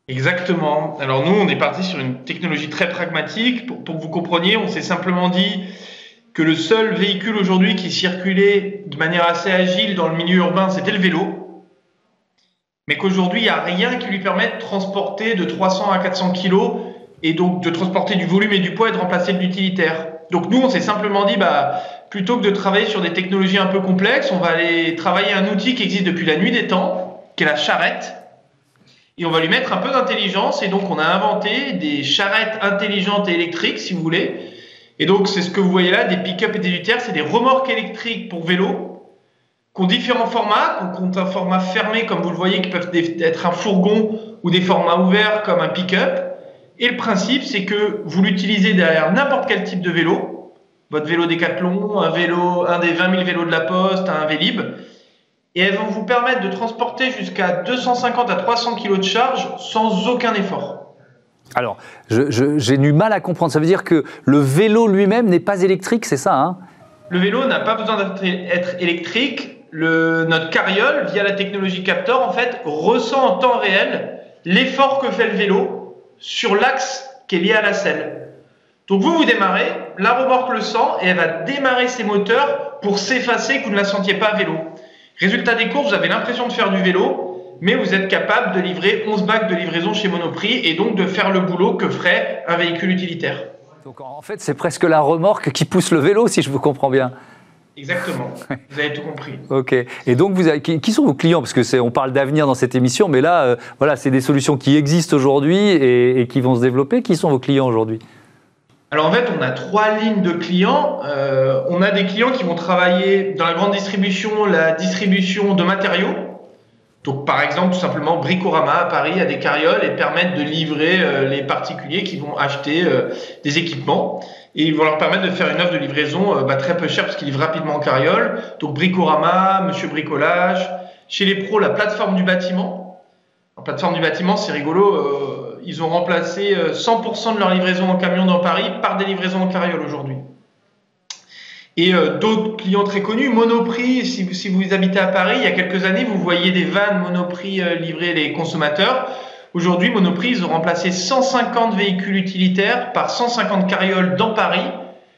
Exactement. Alors nous, on est parti sur une technologie très pragmatique. Pour que vous compreniez, on s'est simplement dit que le seul véhicule aujourd'hui qui circulait de manière assez agile dans le milieu urbain, c'était le vélo, mais qu'aujourd'hui, il n'y a rien qui lui permette de transporter de 300 à 400 kilos et donc de transporter du volume et du poids et de remplacer de l'utilitaire. Donc nous, on s'est simplement dit, bah, plutôt que de travailler sur des technologies un peu complexes, on va aller travailler un outil qui existe depuis la nuit des temps, qui est la charrette, et on va lui mettre un peu d'intelligence. Et donc, on a inventé des charrettes intelligentes et électriques, si vous voulez, et donc, c'est ce que vous voyez là, des pick-up et des UTR, c'est des remorques électriques pour vélo, qui ont différents formats, qui ont un format fermé, comme vous le voyez, qui peuvent être un fourgon, ou des formats ouverts, comme un pick-up. Et le principe, c'est que vous l'utilisez derrière n'importe quel type de vélo, votre vélo Décathlon, un vélo, un des 20 000 vélos de la Poste, un Vélib, et elles vont vous permettre de transporter jusqu'à 250 à 300 kg de charge sans aucun effort. Alors, j'ai du mal à comprendre. Ça veut dire que le vélo lui-même n'est pas électrique, c'est ça hein? Le vélo n'a pas besoin d'être électrique. Le, notre carriole, via la technologie Captor, en fait, ressent en temps réel l'effort que fait le vélo sur l'axe qui est lié à la selle. Donc vous, vous démarrez, la remorque le sent et elle va démarrer ses moteurs pour s'effacer que vous ne la sentiez pas à vélo. Résultat des courses, vous avez l'impression de faire du vélo, mais vous êtes capable de livrer 11 bacs de livraison chez Monoprix et donc de faire le boulot que ferait un véhicule utilitaire. Donc en fait, c'est presque la remorque qui pousse le vélo, si je vous comprends bien. Exactement, vous avez tout compris. ok. Et donc, vous avez, qui, sont vos clients? Parce que c'est, on parle d'avenir dans cette émission, mais là, euh, voilà, c'est des solutions qui existent aujourd'hui et, qui vont se développer. Qui sont vos clients aujourd'hui? Alors en fait, on a trois lignes de clients. Euh, on a des clients qui vont travailler dans la grande distribution, la distribution de matériaux, donc, par exemple, tout simplement, Bricorama à Paris a des carrioles et permettent de livrer euh, les particuliers qui vont acheter euh, des équipements. Et ils vont leur permettre de faire une offre de livraison euh, bah, très peu chère parce qu'ils livrent rapidement en carriole. Donc, Bricorama, Monsieur Bricolage. Chez les pros, la plateforme du bâtiment. La plateforme du bâtiment, c'est rigolo. ils ont remplacé 100% de leur livraison en camion dans Paris par des livraisons en carriole aujourd'hui. Et euh, d'autres clients très connus, Monoprix, si vous, si vous habitez à Paris, il y a quelques années, vous voyez des vannes Monoprix euh, livrer les consommateurs. Aujourd'hui, Monoprix, ils ont remplacé 150 véhicules utilitaires par 150 carrioles dans Paris.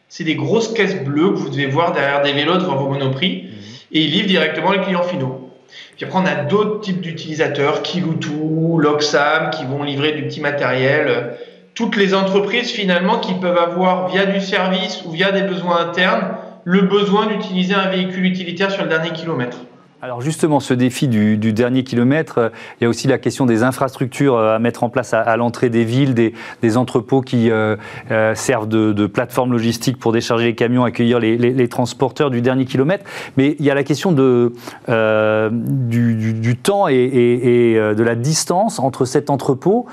C'est des grosses caisses bleues que vous devez voir derrière des vélos devant vos Monoprix. Mhm. Et ils livrent directement les clients finaux. Puis après, on a d'autres types d'utilisateurs, Kiloutou, Loxam, qui vont livrer du petit matériel. Toutes les entreprises, finalement, qui peuvent avoir, via du service ou via des besoins internes, le besoin d'utiliser un véhicule utilitaire sur le dernier kilomètre. Alors justement, ce défi du, dernier kilomètre, euh, il y a aussi la question des infrastructures euh, à mettre en place à, l'entrée des villes, des, entrepôts qui euh, servent de, plateforme logistique pour décharger les camions, accueillir les, transporteurs du dernier kilomètre. Mais il y a la question de, du, temps et, de la distance entre cet entrepôt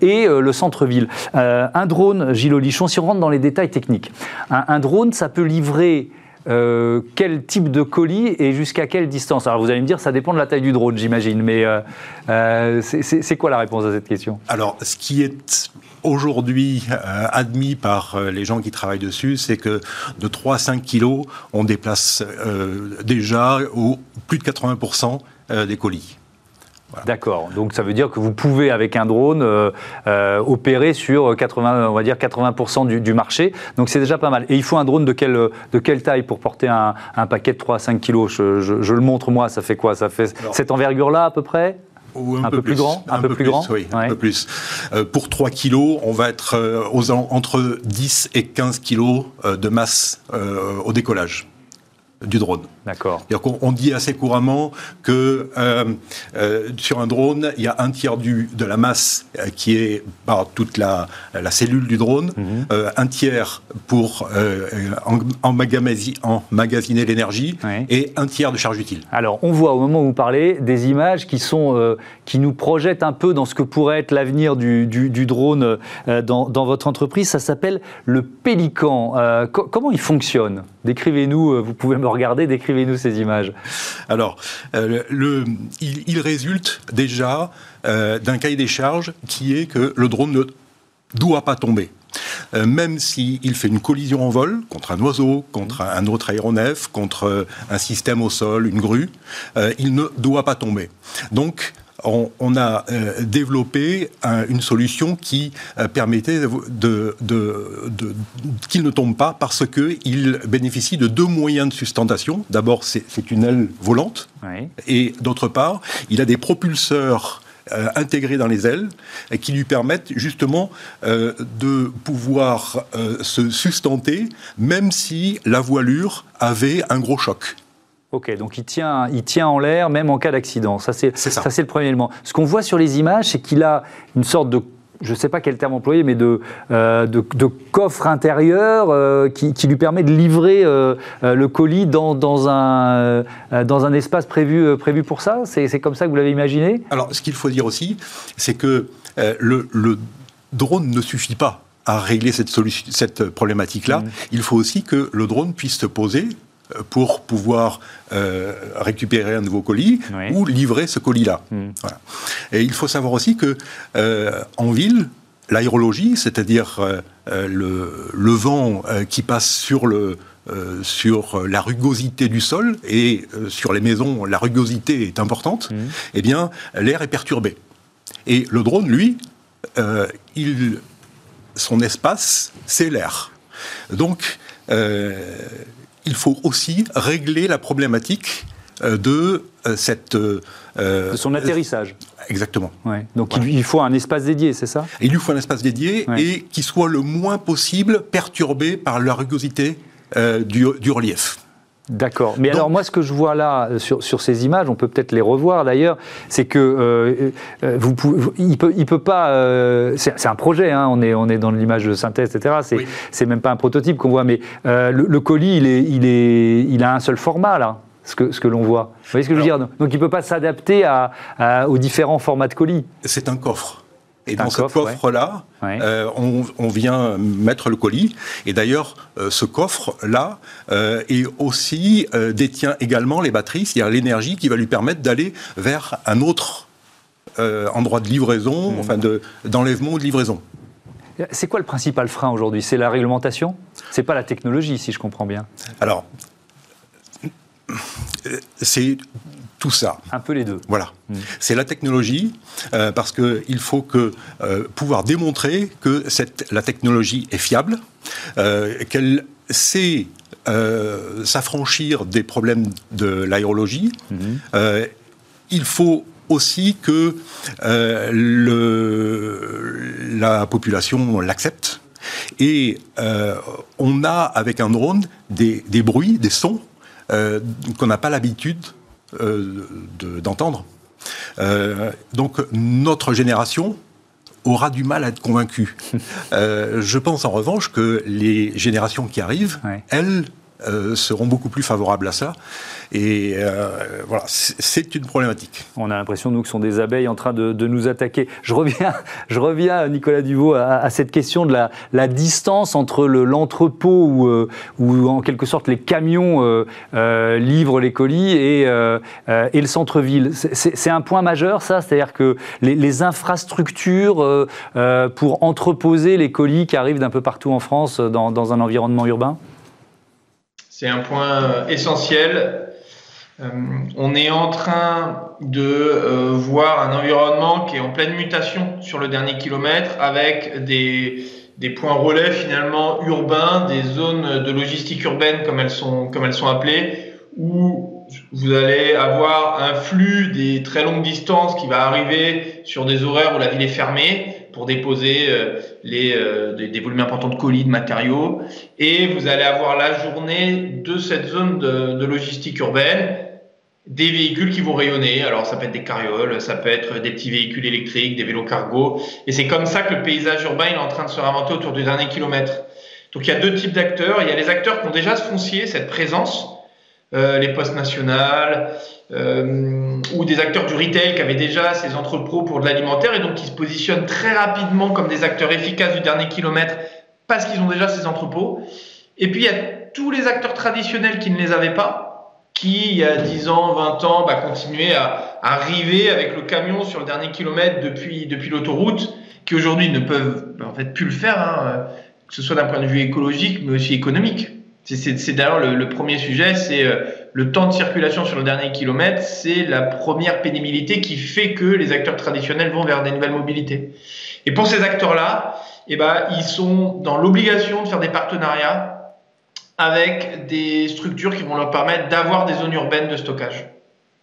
et le centre-ville. un drone, Gilles Olichon, si on rentre dans les détails techniques, un drone, ça peut livrer euh, quel type de colis et jusqu'à quelle distance? Alors vous allez me dire, ça dépend de la taille du drone, j'imagine, mais euh, euh, c'est quoi la réponse à cette question? Alors, ce qui est aujourd'hui admis par les gens qui travaillent dessus, c'est que de 3 à 5 kilos, on déplace déjà plus de 80% des colis. D'accord. Donc ça veut dire que vous pouvez avec un drone euh, euh, opérer sur 80, on va dire 80% du, marché. Donc c'est déjà pas mal. Et il faut un drone de quelle, de quelle taille pour porter un, paquet de 3 à 5 kilos? Je, le montre moi. Ça fait quoi? Ça fait cette envergure-là à peu près? ou un, peu, plus, grand? Un, peu, plus, grand? Oui, un peu plus. Euh, pour 3 kilos, on va être aux, entre 10 et 15 kilos de masse au décollage du drone. D'accord. On, dit assez couramment que euh, euh, sur un drone, il y a un tiers du, de la masse euh, qui est par toute la, la cellule du drone, mhm. un tiers pour emmagasiner l'énergie et un tiers de charge utile. Alors, on voit au moment où vous parlez des images qui, sont, qui nous projettent un peu dans ce que pourrait être l'avenir du, du, drone dans, dans, votre entreprise. Ça s'appelle le Pélican. comment il fonctionne? Décrivez-nous, vous pouvez me regarder, décrivez-nous ces images. Alors, euh, le, il, résulte déjà euh, d'un cahier des charges qui est que le drone ne doit pas tomber. Euh, même s'il fait une collision en vol contre un oiseau, contre un autre aéronef, contre un système au sol, une grue, il ne doit pas tomber. Donc, on, a euh, développé une solution qui euh, permettait de, qu'il ne tombe pas parce qu'il bénéficie de deux moyens de sustentation. D'abord, c'est une aile volante, et d'autre part, il a des propulseurs euh, intégrés dans les ailes et qui lui permettent justement de pouvoir se sustenter même si la voilure avait un gros choc. Ok, donc il tient, il tient en l'air même en cas d'accident. Ça, c'est ça. c'est le premier élément. Ce qu'on voit sur les images, c'est qu'il a une sorte de je ne sais pas quel terme employer, mais de, euh, de, coffre intérieur euh, qui, lui permet de livrer euh, le colis dans, dans, un, dans un espace prévu, prévu pour ça C'est comme ça que vous l'avez imaginé? Alors, ce qu'il faut dire aussi, c'est que le, le drone ne suffit pas à régler cette, cette problématique-là. Mmh. Il faut aussi que le drone puisse se poser pour pouvoir euh, récupérer un nouveau colis ou livrer ce colis-là. Hmm. Et il faut savoir aussi que euh, en ville, l'aérologie, c'est-à-dire euh, le, vent qui passe sur le sur la rugosité du sol et sur les maisons, la rugosité est importante. Hmm. Eh bien, l'air est perturbé. Et le drone, lui, il, son espace, c'est l'air. Donc, il faut aussi régler la problématique euh, de euh, cette... Euh, de son atterrissage. Exactement. Donc il, faut un espace dédié, c'est ça? Il lui faut un espace dédié et qui soit le moins possible perturbé par la rugosité du, relief. D'accord. Mais alors moi, ce que je vois là sur, sur ces images, on peut peut-être les revoir d'ailleurs, c'est que vous pouvez, il peut, il peut pas. c'est un projet. Hein, on est on est dans l'image de synthèse, etc. C'est c'est même pas un prototype qu'on voit, mais le, colis, il est il est il a un seul format là. Ce que, ce que l'on voit. Vous voyez ce que je veux dire? Donc il ne peut pas s'adapter à, aux différents formats de colis. C'est un coffre. Et dans ce coffre-là, euh, on, vient mettre le colis. Et d'ailleurs, euh, ce coffre-là euh, aussi détient également les batteries, c'est-à-dire l'énergie qui va lui permettre d'aller vers un autre endroit de livraison, mmh. enfin d'enlèvement ou de livraison. C'est quoi le principal frein aujourd'hui? C'est la réglementation? C'est pas la technologie, si je comprends bien. Alors, c'est tout ça. Un peu les deux. Voilà. Hmm. C'est la technologie, euh, parce qu'il faut que, euh, pouvoir démontrer que cette, la technologie est fiable, euh, qu'elle sait s'affranchir des problèmes de l'aérologie. Hmm. il faut aussi que le, la population l'accepte. Et on a avec un drone des, des bruits, des sons qu'on n'a pas l'habitude euh, d'entendre. Euh, donc notre génération aura du mal à être convaincue. Euh, je pense en revanche que les générations qui arrivent, elles, seront beaucoup plus favorables à ça. Et euh, voilà, c'est une problématique. On a l'impression, nous, que sont des abeilles en train de, nous attaquer. Je reviens, je reviens Nicolas Duvaux, à, cette question de la, distance entre l'entrepôt où, euh, où, en quelque sorte, les camions euh, livrent les colis et, le centre-ville. C'est un point majeur, ça? C'est-à-dire que les, infrastructures pour entreposer les colis qui arrivent d'un peu partout en France dans un environnement urbain? C'est un point essentiel. Euh, on est en train de euh, voir un environnement qui est en pleine mutation sur le dernier kilomètre avec des, des points relais finalement urbains, des zones de logistique urbaine comme elles sont, comme elles sont appelées, où vous allez avoir un flux des très longues distances qui va arriver sur des horaires où la ville est fermée pour déposer les, des, volumes importants de colis, de matériaux. Et vous allez avoir la journée de cette zone de, de logistique urbaine des véhicules qui vont rayonner. Alors ça peut être des carrioles, ça peut être des petits véhicules électriques, des vélos cargo. Et c'est comme ça que le paysage urbain est en train de se réinventer autour du dernier kilomètre. Donc il y a deux types d'acteurs. Il y a les acteurs qui ont déjà ce foncier, cette présence, euh, les postes nationales, euh, ou des acteurs du retail qui avaient déjà ces entrepôts pour de l'alimentaire et donc qui se positionnent très rapidement comme des acteurs efficaces du dernier kilomètre parce qu'ils ont déjà ces entrepôts. Et puis il y a tous les acteurs traditionnels qui ne les avaient pas qui, il y a 10 ans, 20 ans, bah, continuait à, arriver avec le camion sur le dernier kilomètre depuis, depuis l'autoroute, qui aujourd'hui ne peuvent bah, en fait plus le faire, hein, que ce soit d'un point de vue écologique, mais aussi économique. C'est d'ailleurs le, premier sujet, c'est euh, le temps de circulation sur le dernier kilomètre, c'est la première pénibilité qui fait que les acteurs traditionnels vont vers des nouvelles mobilités. Et pour ces acteurs-là, eh ben, ils sont dans l'obligation de faire des partenariats avec des structures qui vont leur permettre d'avoir des zones urbaines de stockage.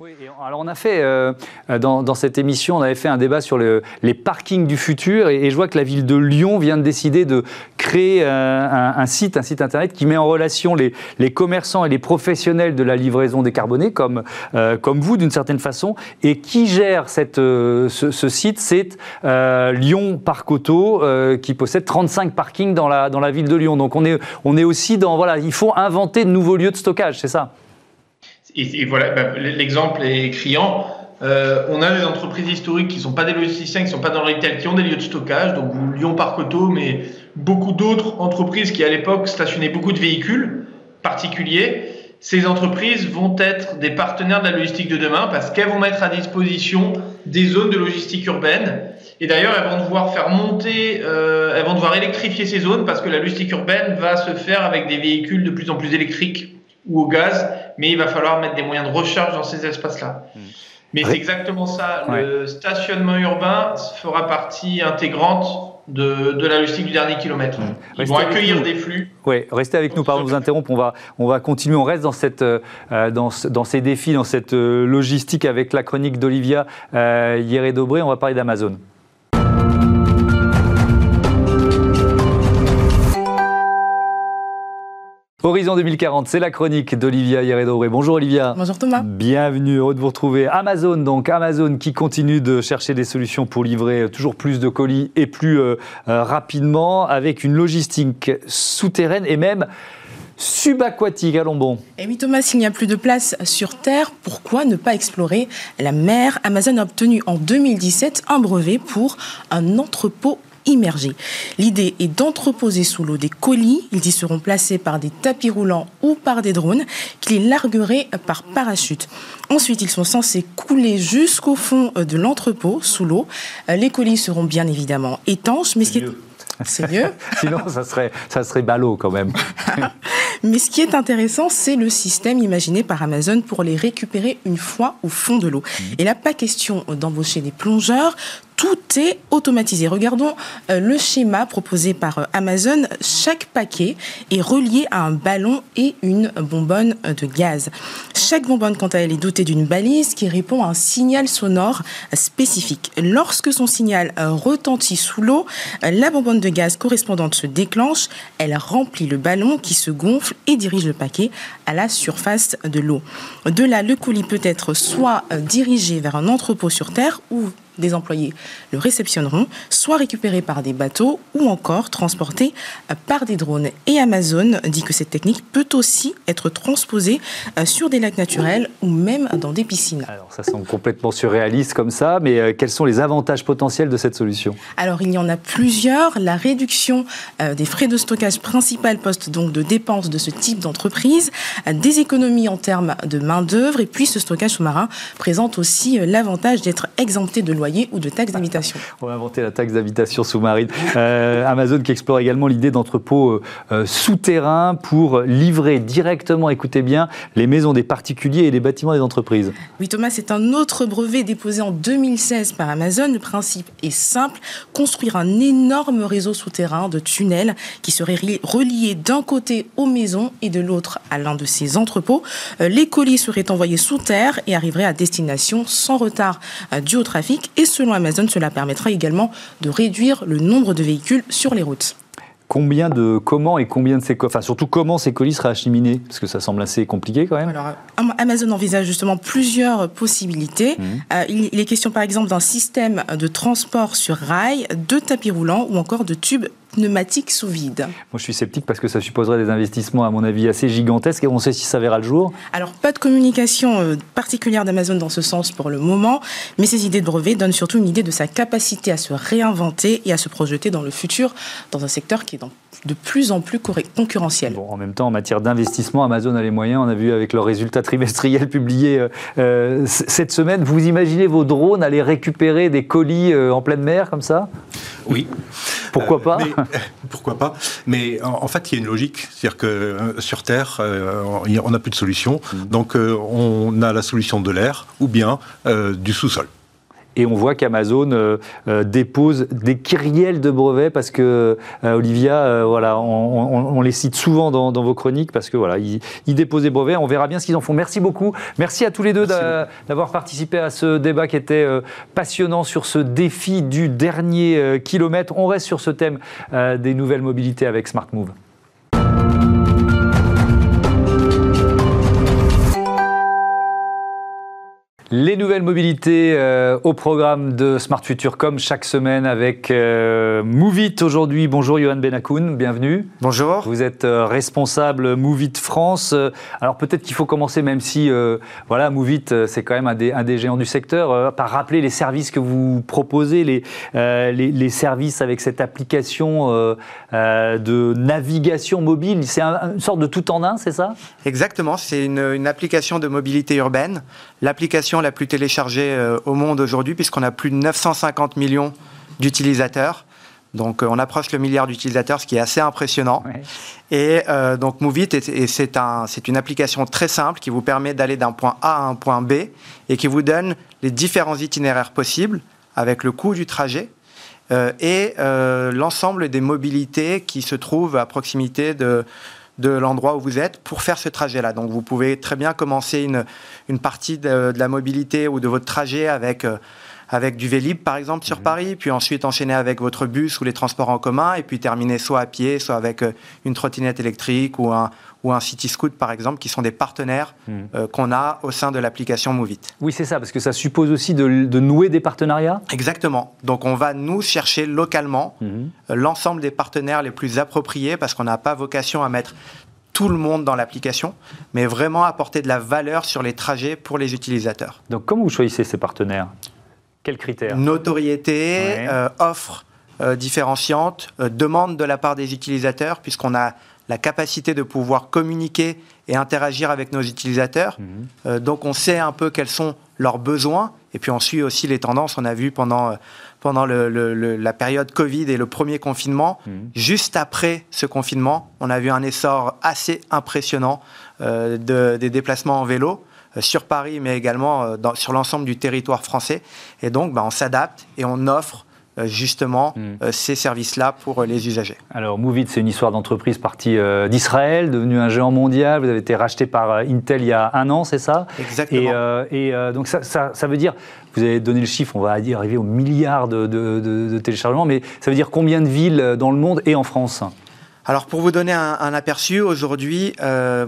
Oui, alors on a fait, euh, dans, cette émission, on avait fait un débat sur les parkings du futur et, je vois que la ville de Lyon vient de décider de créer euh, un, site, un site internet qui met en relation les, commerçants et les professionnels de la livraison décarbonée, comme, euh, comme vous d'une certaine façon, et qui gère ce, site, c'est Lyon Parc Auto, qui possède 35 parkings dans la, dans la ville de Lyon. Donc on est, on est aussi dans, voilà, il faut inventer de nouveaux lieux de stockage, c'est ça? Et, voilà, bah, l'exemple est criant. Euh, on a des entreprises historiques qui ne sont pas des logisticiens, qui ne sont pas dans le retail, qui ont des lieux de stockage, donc Lyon Parc Auto, mais beaucoup d'autres entreprises qui à l'époque stationnaient beaucoup de véhicules particuliers. Ces entreprises vont être des partenaires de la logistique de demain parce qu'elles vont mettre à disposition des zones de logistique urbaine. Et d'ailleurs, elles vont devoir faire monter, euh, elles vont devoir électrifier ces zones parce que la logistique urbaine va se faire avec des véhicules de plus en plus électriques ou au gaz, mais il va falloir mettre des moyens de recharge dans ces espaces-là. Hmm. Mais c'est exactement ça. Le stationnement urbain fera partie intégrante de, de, la logistique du dernier kilomètre. Hmm. Ils vont accueillir des flux. Oui, restez avec nous, pardon de vous interrompre. On va, on va continuer, on reste dans, cette, euh, dans, dans, ces défis, dans cette euh, logistique avec la chronique d'Olivia euh, Hieré-Dobré. On va parler d'Amazon. Horizon 2040, c'est la chronique d'Olivia Hieré-Dobré. Bonjour Olivia. Bonjour Thomas. Bienvenue, heureux de vous retrouver. Amazon, donc Amazon qui continue de chercher des solutions pour livrer toujours plus de colis et plus euh, euh, rapidement avec une logistique souterraine et même subaquatique. Allons bon. Et oui Thomas, s'il n'y a plus de place sur Terre, pourquoi ne pas explorer la mer? Amazon a obtenu en 2017 un brevet pour un entrepôt immergés. L'idée est d'entreposer sous l'eau des colis. Ils y seront placés par des tapis roulants ou par des drones qui les largueraient par parachute. Ensuite, ils sont censés couler jusqu'au fond de l'entrepôt sous l'eau. Les colis seront bien évidemment étanches, mais ce qui est c'est mieux. Sinon, ça serait, ça serait ballot quand même. Mais ce qui est intéressant, c'est le système imaginé par Amazon pour les récupérer une fois au fond de l'eau. Mmh. Et là, pas question d'embaucher des plongeurs tout est automatisé. Regardons euh, le schéma proposé par euh, Amazon. Chaque paquet est relié à un ballon et une bonbonne euh, de gaz. Chaque bonbonne, quant à elle, est dotée d'une balise qui répond à un signal sonore spécifique. Lorsque son signal retentit sous l'eau, la bonbonne de gaz correspondante se déclenche. Elle remplit le ballon qui se gonfle et dirige le paquet à la surface de l'eau. De là, le colis peut être soit dirigé vers un entrepôt sur Terre ou des employés le réceptionneront, soit récupéré par des bateaux ou encore transporté par des drones. Et Amazon dit que cette technique peut aussi être transposée euh, sur des lacs naturels ou même dans des piscines. Alors ça semble complètement surréaliste comme ça, mais euh, quels sont les avantages potentiels de cette solution? Alors il y en a plusieurs. La réduction euh, des frais de stockage principal poste donc de dépenses de ce type d'entreprise, des économies en termes de main-d'œuvre et puis ce stockage sous-marin présente aussi l'avantage d'être exempté de loyer ou de taxes d'habitation. On va inventer la taxe d'habitation sous-marine. Euh, Amazon qui explore également l'idée d'entrepôts euh, euh, souterrains pour livrer directement, écoutez bien, les maisons des particuliers et les bâtiments des entreprises. Oui Thomas, c'est un autre brevet déposé en 2016 par Amazon. Le principe est simple, construire un énorme réseau souterrain de tunnels qui serait relié d'un côté aux maisons et de l'autre à l'un de ces entrepôts. Les colis seraient envoyés sous terre et arriveraient à destination sans retard dû au trafic Et selon Amazon, cela permettra également de réduire le nombre de véhicules sur les routes combien de comment et combien de ces enfin surtout comment ces colis seraient acheminés? Parce que ça semble assez compliqué quand même. Alors Amazon envisage justement plusieurs possibilités. Mmh. Euh, il, est question par exemple d'un système de transport sur rail, de tapis roulants ou encore de tubes pneumatiques sous vide. Moi, je suis sceptique parce que ça supposerait des investissements, à mon avis, assez gigantesques et on sait si ça verra le jour. Alors, pas de communication euh, particulière d'Amazon dans ce sens pour le moment, mais ces idées de brevet donnent surtout une idée de sa capacité à se réinventer et à se projeter dans le futur dans un secteur qui est de plus en plus concurrentiel. Bon, en même temps, en matière d'investissement, Amazon a les moyens. On a vu avec leurs résultats trimestriels publiés euh, euh, cette semaine. Vous imaginez vos drones aller récupérer des colis en pleine mer comme ça? Oui. Pourquoi pas? Pourquoi pas? Mais en, fait, il y a une logique. C'est-à-dire que euh, sur Terre, euh, on n'a plus de solution. Mm. Donc, euh, on a la solution de l'air ou bien du sous-sol. Et on voit qu'Amazon euh, euh, dépose des kyriels de brevets parce que, euh, Olivia, voilà, on, les cite souvent dans, vos chroniques parce que voilà, ils, déposent des brevets. On verra bien ce qu'ils en font. Merci beaucoup. Merci à tous les deux d'avoir participé à ce débat qui était passionnant sur ce défi du dernier kilomètre. On reste sur ce thème des nouvelles mobilités avec Smart Move. Les nouvelles mobilités euh, au programme de Smart Future comme chaque semaine avec euh, Movit aujourd'hui. Bonjour Johan Benakoun, bienvenue. Bonjour. Vous êtes euh, responsable Movit France. Alors peut-être qu'il faut commencer même si voilà Movit c'est quand même un des, un des, géants du secteur par rappeler les services que vous proposez, les, les, services avec cette application de navigation mobile. C'est une sorte de tout en un, c'est ça? Exactement, c'est une, une application de mobilité urbaine. L'application la plus téléchargée euh, au monde aujourd'hui, puisqu'on a plus de 950 millions d'utilisateurs. Donc, euh, on approche le milliard d'utilisateurs, ce qui est assez impressionnant. Et euh, donc, Movit, c'est un, une application très simple qui vous permet d'aller d'un point A à un point B et qui vous donne les différents itinéraires possibles avec le coût du trajet et l'ensemble des mobilités qui se trouvent à proximité de, de l'endroit où vous êtes pour faire ce trajet-là. Donc vous pouvez très bien commencer une, une partie de, la mobilité ou de votre trajet avec, euh, avec du Vélib par exemple sur mhm. Paris, puis ensuite enchaîner avec votre bus ou les transports en commun, et puis terminer soit à pied, soit avec euh, une trottinette électrique ou un, ou un City Scoot, par exemple, qui sont des partenaires hmm. euh, qu'on a au sein de l'application Movit. Oui, c'est ça, parce que ça suppose aussi de, nouer des partenariats Exactement. Donc, on va nous chercher localement hmm. euh, l'ensemble des partenaires les plus appropriés, parce qu'on n'a pas vocation à mettre tout le monde dans l'application, mais vraiment apporter de la valeur sur les trajets pour les utilisateurs. Donc, comment vous choisissez ces partenaires? Quels critères? Notoriété, euh, offre différenciante, demande de la part des utilisateurs, puisqu'on a la capacité de pouvoir communiquer et interagir avec nos utilisateurs. Mhm. Euh, donc on sait un peu quels sont leurs besoins. Et puis on suit aussi les tendances. On a vu pendant, euh, pendant la période Covid et le premier confinement, mhm. juste après ce confinement, on a vu un essor assez impressionnant euh, des déplacements en vélo sur Paris, mais également sur l'ensemble du territoire français. Et donc, bah, on s'adapte et on offre justement hmm. euh, ces services-là pour euh, les usagers. Alors Movit, c'est une histoire d'entreprise partie d'Israël, devenu un géant mondial. Vous avez été racheté par Intel il y a un an, c'est ça? Exactement. Et, donc ça, ça, veut dire, vous avez donné le chiffre, on va arriver au milliard de, de, téléchargements, mais ça veut dire combien de villes dans le monde et en France? Alors pour vous donner un, aperçu, aujourd'hui,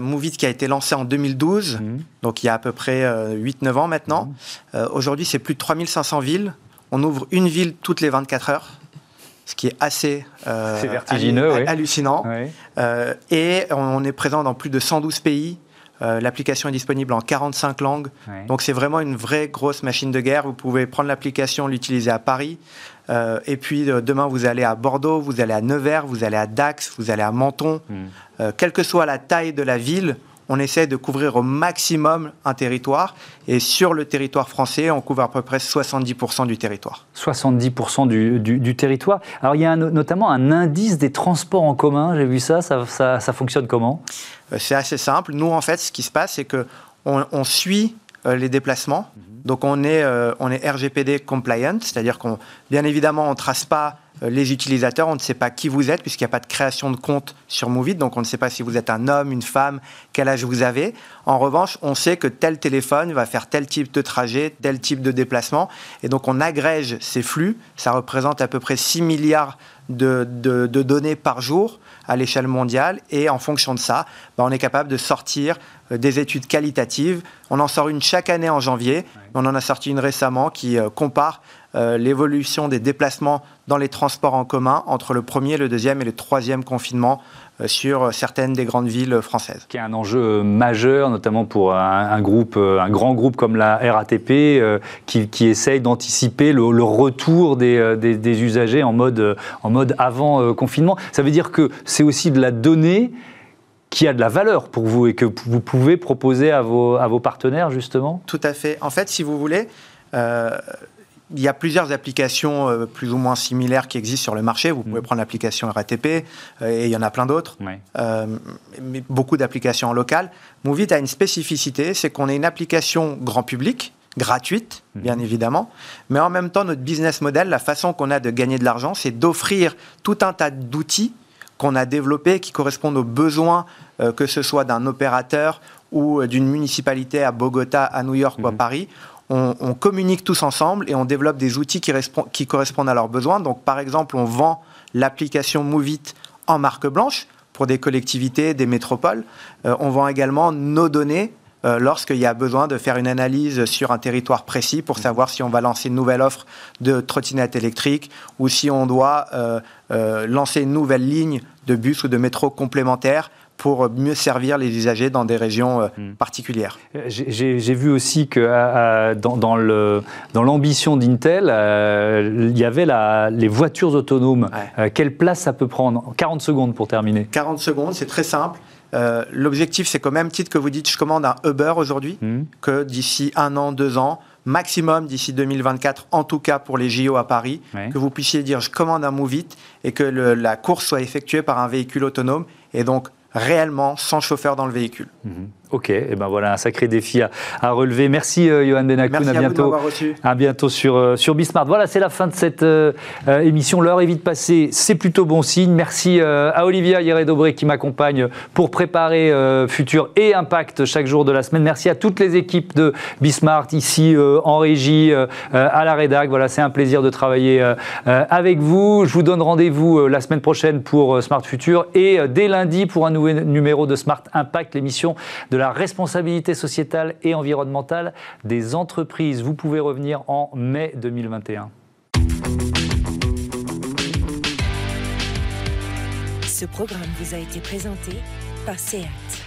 Movit qui a été lancé en 2012, hmm. donc il y a à peu près 8-9 ans maintenant, hmm. aujourd'hui c'est plus de 3500 villes on ouvre une ville toutes les 24 heures, ce qui est assez euh, vertigineux, hallucinant. Euh, et on est présent dans plus de 112 pays. Euh, l'application est disponible en 45 langues. Donc c'est vraiment une vraie grosse machine de guerre. Vous pouvez prendre l'application, l'utiliser à Paris. et puis demain, vous allez à Bordeaux, vous allez à Nevers, vous allez à Dax, vous allez à Menton. Hmm. quelle que soit la taille de la ville, on essaie de couvrir au maximum un territoire. Et sur le territoire français, on couvre à peu près 70% du territoire. 70% du, territoire. Alors il y a notamment un indice des transports en commun, j'ai vu ça, ça, fonctionne comment? Euh, C'est assez simple. Nous, en fait, ce qui se passe, c'est qu'on on suit euh, les déplacements. Donc on est, on est RGPD compliant, c'est-à-dire qu'on, bien évidemment, on ne trace pas euh, les utilisateurs, on ne sait pas qui vous êtes puisqu'il n'y a pas de création de compte sur Movit, donc on ne sait pas si vous êtes un homme, une femme, quel âge vous avez. En revanche, on sait que tel téléphone va faire tel type de trajet, tel type de déplacement, et donc on agrège ces flux. Ça représente à peu près 6 milliards de, données par jour à l'échelle mondiale, et en fonction de ça, bah, on est capable de sortir euh, des études qualitatives. On en sort une chaque année en janvier, on en a sorti une récemment qui euh, compare euh, l'évolution des déplacements dans les transports en commun entre le premier, le deuxième et le troisième confinement euh, sur certaines des grandes villes françaises. Qui est un enjeu majeur, notamment pour un, groupe, un grand groupe comme la RATP, qui, essaye d'anticiper le, retour des, des, usagers en mode, en mode avant confinement. Ça veut dire que c'est aussi de la donnée qui a de la valeur pour vous et que vous pouvez proposer à vos, à vos partenaires, justement? Tout à fait. En fait, si vous voulez, il y a plusieurs applications euh, plus ou moins similaires qui existent sur le marché. Vous pouvez mm. prendre l'application RATP euh, et il y en a plein d'autres. Euh, mais beaucoup d'applications locales. Movit a une spécificité, c'est qu'on est une application grand public, gratuite, mm. bien évidemment, mais en même temps, notre business model, la façon qu'on a de gagner de l'argent, c'est d'offrir tout un tas d'outils qu'on a développés qui correspondent aux besoins, que ce soit d'un opérateur ou d'une municipalité à Bogota, à New York ou à mm. Paris on, communique tous ensemble et on développe des outils qui, correspondent à leurs besoins. Donc, par exemple, on vend l'application Movit en marque blanche pour des collectivités, des métropoles. Euh, on vend également nos données euh, lorsqu'il y a besoin de faire une analyse sur un territoire précis pour savoir si on va lancer une nouvelle offre de trottinette électrique ou si on doit euh, lancer une nouvelle ligne de bus ou de métro complémentaire pour mieux servir les usagers dans des régions euh, hmm. particulières. J'ai vu aussi que dans, dans l'ambition d'Intel, euh, il y avait la, les voitures autonomes. Euh, quelle place ça peut prendre? 40 secondes pour terminer. 40 secondes, c'est très simple. L'objectif, c'est qu'au même titre que vous dites, je commande un Uber aujourd'hui, hmm. que d'ici un an, deux ans, maximum d'ici 2024, en tout cas pour les JO à Paris, que vous puissiez dire je commande un Movit et que la course soit effectuée par un véhicule autonome. Et donc, réellement sans chauffeur dans le véhicule. Mhm. Ok, et eh ben voilà un sacré défi à, relever. Merci euh, Johan Benakoun, à, bientôt. À bientôt sur euh, sur Bismart. Voilà, c'est la fin de cette euh, émission. L'heure est vite passée, c'est plutôt bon signe. Merci à Olivia Hieré-Dobré qui m'accompagne pour préparer Futur et Impact chaque jour de la semaine. Merci à toutes les équipes de Bismart ici en régie, à la rédac. Voilà, c'est un plaisir de travailler avec vous. Je vous donne rendez-vous la semaine prochaine pour Smart Futur et dès lundi pour un nouvel numéro de Smart Impact, l'émission de la responsabilité sociétale et environnementale des entreprises. Vous pouvez revenir en mai 2021. Ce programme vous a été présenté par SEAT.